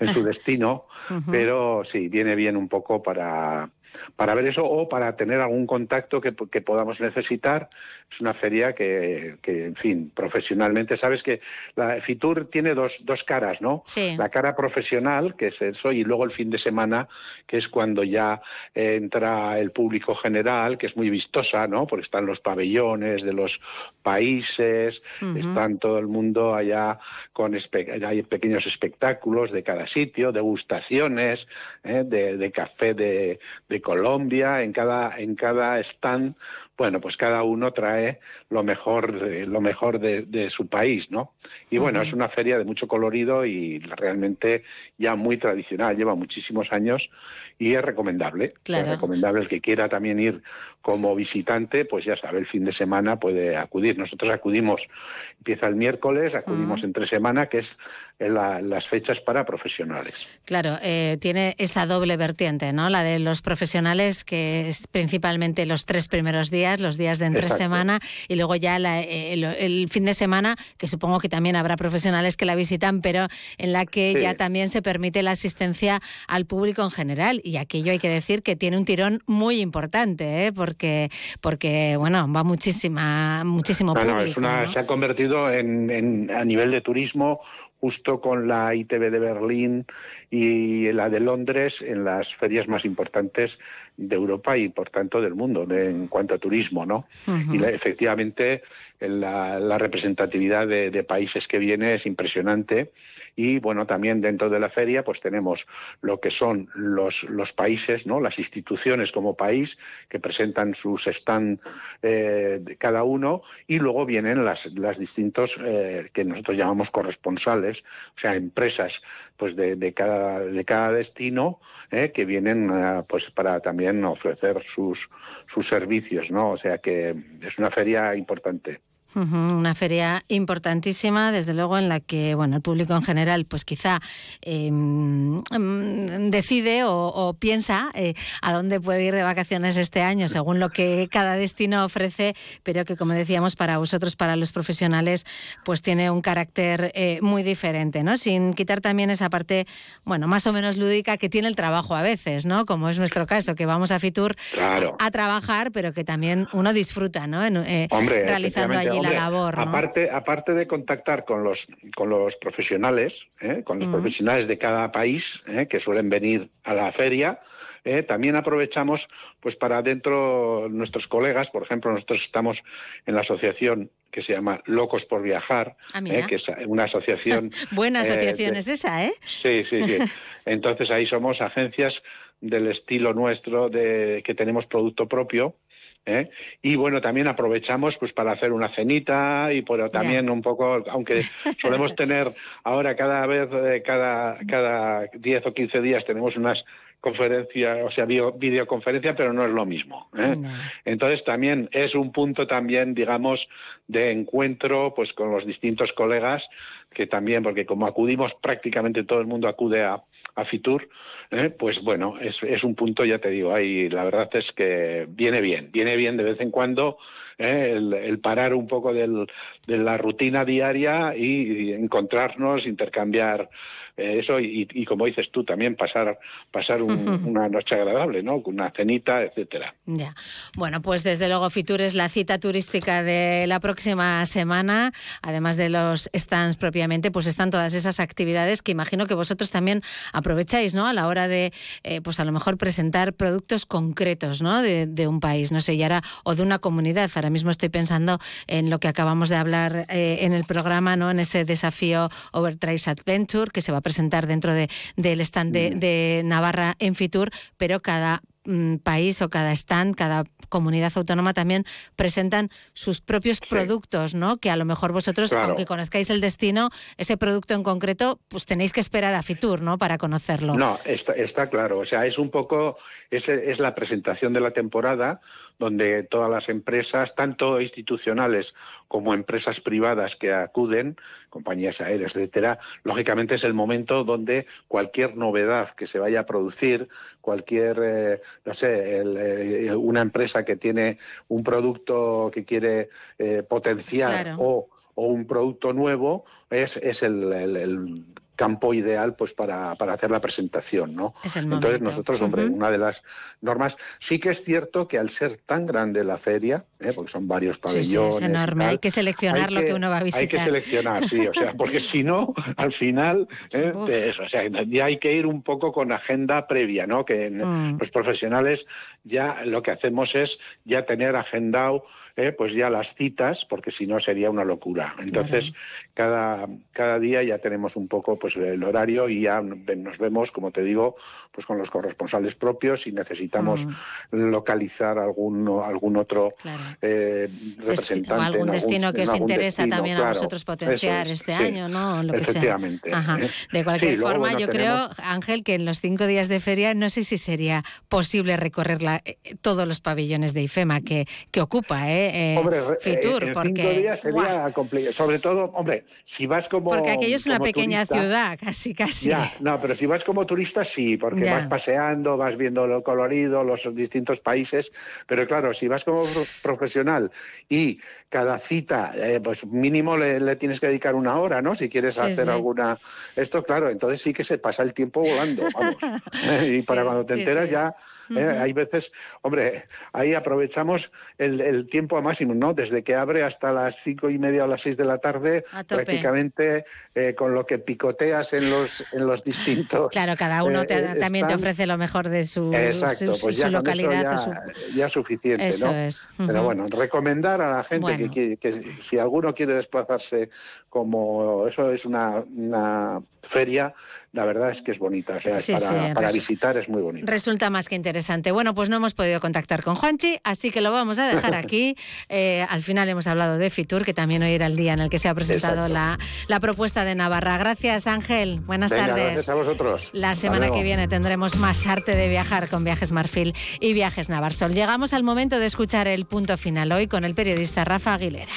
en su destino, [LAUGHS] pero sí, viene bien un poco para, para ver eso o para tener algún contacto que, que podamos necesitar. Es una feria que, que, en fin, profesionalmente, sabes que la Fitur tiene dos, dos caras, ¿no? Sí. La cara profesional, que es eso, y luego el fin de semana, que es cuando ya entra el público general, que es muy vistosa, ¿no? Porque están los pabellones de los países, están todo el mundo allá con hay pequeños espectáculos de cada sitio, degustaciones ¿eh? de, de café de, de Colombia, en cada, en cada stand, bueno, pues cada uno trae lo mejor de, lo mejor de, de su país, ¿no? Y bueno, es una feria de mucho colorido y realmente ya muy tradicional, lleva muchísimos años y es recomendable. Claro. Es recomendable el que quiera también ir como visitante, pues ya sabe, el fin de semana puede acudir. Nosotros acudimos, empieza el miércoles, acudimos entre semana, que es en la- las fechas para profesionales. Claro, eh, tiene esa doble vertiente, ¿no? La de los profesionales, que es principalmente los tres primeros días, los días de entre Exacto. semana, y luego ya la- eh, el, el fin de semana, que supongo que también habrá profesionales que la visitan, pero en la que Sí. ya también se permite la asistencia al público en general. Y aquello hay que decir que tiene un tirón muy importante, ¿eh? porque, porque bueno, va muchísima, muchísimo No, público. no, es una, ¿no? se ha convertido en, en- a nivel de turismo justo con la ITV de Berlín y la de Londres en las ferias más importantes de Europa y por tanto del mundo de- en cuanto a turismo, ¿no? Y la- efectivamente la, la representatividad de, de países que viene es impresionante. Y bueno también dentro de la feria pues tenemos lo que son los, los países no las instituciones como país que presentan sus stand eh, de cada uno. Y luego vienen las, las distintos eh, que nosotros llamamos corresponsales o sea empresas pues de, de cada de cada destino eh, que vienen eh, pues para también ofrecer sus sus servicios no o sea que es una feria importante Una feria importantísima, desde luego, en la que bueno, el público en general, pues quizá eh, mm, decide o, o piensa eh, a dónde puede ir de vacaciones este año, según lo que cada destino ofrece, pero que, como decíamos, para vosotros, para los profesionales, pues tiene un carácter eh, muy diferente, ¿no? Sin quitar también esa parte, bueno, más o menos lúdica que tiene el trabajo a veces, ¿no? Como es nuestro caso, que vamos a Fitur Claro. a trabajar, pero que también uno disfruta, ¿no? En, eh, Hombre, realizando allí efectivamente, la hombre, labor, ¿no? Aparte, aparte de contactar con los, con los profesionales, ¿eh? con los Mm. profesionales de cada país ¿eh? que suelen venir a la feria, ¿eh? también aprovechamos pues para dentro nuestros colegas, por ejemplo, nosotros estamos en la asociación que se llama Locos por Viajar, Ah. ¿eh? que es una asociación [LAUGHS] Buena asociación es esa, ¿eh? Sí, sí, sí. [LAUGHS] Entonces ahí somos agencias del estilo nuestro, de que tenemos producto propio. ¿Eh? Y bueno, también aprovechamos pues para hacer una cenita y por también un poco, aunque [LAUGHS] solemos tener ahora cada vez, eh, cada, cada 10 o 15 días tenemos unas conferencias, o sea, video- videoconferencia, pero no es lo mismo. ¿eh? Entonces también es un punto también, digamos, de encuentro pues con los distintos colegas, que también, porque como acudimos prácticamente todo el mundo acude a, a Fitur, ¿eh? pues bueno, es, es un punto, ya te digo, ahí la verdad es que viene bien, viene bien de vez en cuando ¿eh? el, el parar un poco del- de la rutina diaria y, y encontrarnos, intercambiar eso y, y como dices tú, también pasar, pasar un- [LAUGHS] una noche agradable, ¿no? Con una cenita, etcétera. Ya. Bueno, pues desde luego Fitur es la cita turística de la próxima semana. Además de los stands propiamente, pues están todas esas actividades que imagino que vosotros también aprovecháis, ¿no? A la hora de, eh, pues a lo mejor presentar productos concretos, ¿no? De, de un país, no sé, y ahora, o de una comunidad. Ahora mismo estoy pensando en lo que acabamos de hablar eh, en el programa, ¿no? En ese desafío Overtrace Adventure que se va a presentar dentro de, del stand de, de Navarra en Fitur, pero cada mm, país o cada stand, cada comunidad autónoma también presentan sus propios productos, ¿no? Que a lo mejor vosotros, Claro. aunque conozcáis el destino, ese producto en concreto, pues tenéis que esperar a Fitur, ¿no? Para conocerlo. No, está, está claro. O sea, es un poco, es, es la presentación de la temporada donde todas las empresas, tanto institucionales como empresas privadas que acuden, compañías aéreas, etcétera, lógicamente es el momento donde cualquier novedad que se vaya a producir, cualquier, eh, no sé, el, eh, una empresa que tiene un producto que quiere eh, potenciar Claro. o, o un producto nuevo, es, es el campo ideal pues para, para hacer la presentación, ¿no? Entonces nosotros, hombre, una de las normas, sí que es cierto que al ser tan grande la feria, ¿eh? porque son varios Sí, sí, pabellones, es enorme. tal, Hay que seleccionar hay lo que uno va a visitar. Hay que seleccionar, sí, o sea, porque [LAUGHS] si no, al final, ¿eh? Uf. te- o sea, ya hay que ir un poco con agenda previa, ¿no? Que en- Mm. los profesionales ya lo que hacemos es ya tener agendado, ¿eh? pues ya las citas, porque si no sería una locura. Entonces, cada, cada día ya tenemos un poco pues el horario y ya nos vemos, como te digo, pues con los corresponsales propios si necesitamos Mm. localizar algún, algún otro eh, representante. o algún destino que os interesa destino, también a vosotros potenciar es, este sí. año, ¿no? O Lo que sea. Efectivamente. Ajá. [LAUGHS] De cualquier Sí, luego, forma, bueno, yo tenemos- creo, Ángel, que en los cinco días de feria no sé si sería posible recorrer la- eh, todos los pabellones de IFEMA que, que ocupa ¿eh? Eh, Hombre, Fitur, eh, porque, días sería complicado. Sobre todo, hombre, si vas como. porque aquello es una pequeña turista- ciudad, casi, casi. Ya, no, pero si vas como turista sí, porque Ya. vas paseando, vas viendo lo colorido, los distintos países, pero claro, si vas como pro- profesional y cada cita, eh, pues mínimo le, le tienes que dedicar una hora, ¿no? Si quieres Sí, hacer sí. alguna... Esto, claro, entonces sí que se pasa el tiempo volando, vamos. ¿eh? [LAUGHS] [LAUGHS] y para cuando te enteras ya, ¿eh? Hay veces, hombre, ahí aprovechamos el, el tiempo a máximo, ¿no? Desde que abre hasta las cinco y media o las seis de la tarde, prácticamente eh, con lo que picoteas en los, en los distintos... Claro, cada uno eh, te- eh, también te ofrece lo mejor de su, Exacto, su- pues su ya con localidad. eso su- ya, suficiente, Eso ¿no? es, Pero bueno, recomendar a la gente que, Bueno. quiere- que si alguno quiere desplazarse como eso es una, una feria, la verdad es que es bonita, o sea, Sí, para, sí, para visitar es muy bonita. Resulta más que interesante. Bueno, pues no hemos podido contactar con Juanchi, así que lo vamos a dejar [LAUGHS] aquí. Eh, al final hemos hablado de Fitur, que también hoy era el día en el que se ha presentado la, la propuesta de Navarra. Gracias, Ángel. Buenas Venga, tardes. gracias a vosotros. La semana que viene tendremos más arte de viajar con Viajes Marfil y Viajes Navarsol. Llegamos al momento de escuchar el punto final hoy con el periodista Rafa Aguilera.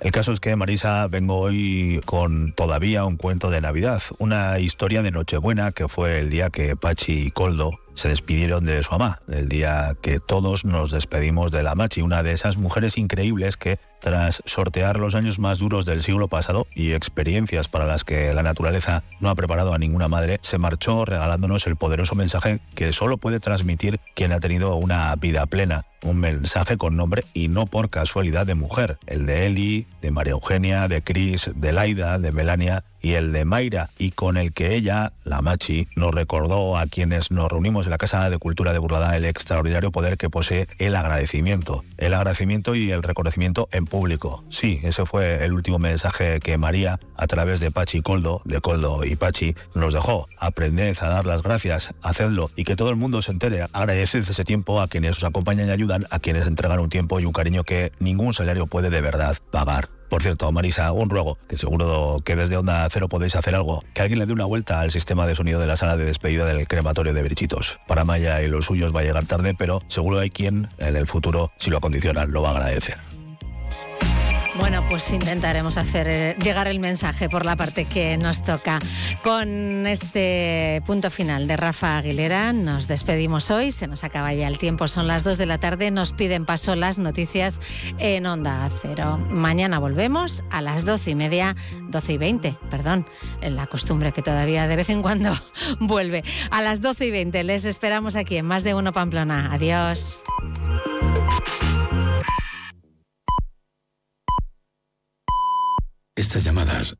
El caso es que, Marisa, vengo hoy con todavía un cuento de Navidad, una historia de Nochebuena que fue el día que Pachi y Coldo se despidieron de su mamá, el día que todos nos despedimos de la Machi, una de esas mujeres increíbles que, tras sortear los años más duros del siglo pasado y experiencias para las que la naturaleza no ha preparado a ninguna madre, se marchó regalándonos el poderoso mensaje que solo puede transmitir quien ha tenido una vida plena. Un mensaje con nombre y no por casualidad de mujer, el de Eli, de María Eugenia, de Cris, de Laida, de Melania y el de Mayra, y con el que ella, la Machi, nos recordó a quienes nos reunimos en la Casa de Cultura de Burlada el extraordinario poder que posee el agradecimiento. El agradecimiento y el reconocimiento en público. Sí, ese fue el último mensaje que María, a través de Pachi Coldo, de Coldo y Pachi, nos dejó. Aprended a dar las gracias, hacedlo y que todo el mundo se entere. Agradeced ese tiempo a quienes os acompañan y ayudan, a quienes entregan un tiempo y un cariño que ningún salario puede de verdad pagar. Por cierto, Marisa, un ruego, que seguro que desde Onda Cero podéis hacer algo, que alguien le dé una vuelta al sistema de sonido de la sala de despedida del crematorio de Brichitos. Para Maya y los suyos va a llegar tarde, pero seguro hay quien en el futuro, si lo acondicionan, lo va a agradecer. Bueno, pues intentaremos hacer eh, llegar el mensaje por la parte que nos toca. Con este punto final de Rafa Aguilera nos despedimos hoy, se nos acaba ya el tiempo, son las 2 de la tarde, nos piden paso las noticias en Onda Cero. Mañana volvemos a las 12 y media, 12 y 20, perdón, la costumbre que todavía de vez en cuando [LAUGHS] vuelve. A las 12 y 20 les esperamos aquí en Más de Uno Pamplona. Adiós. Estas llamadas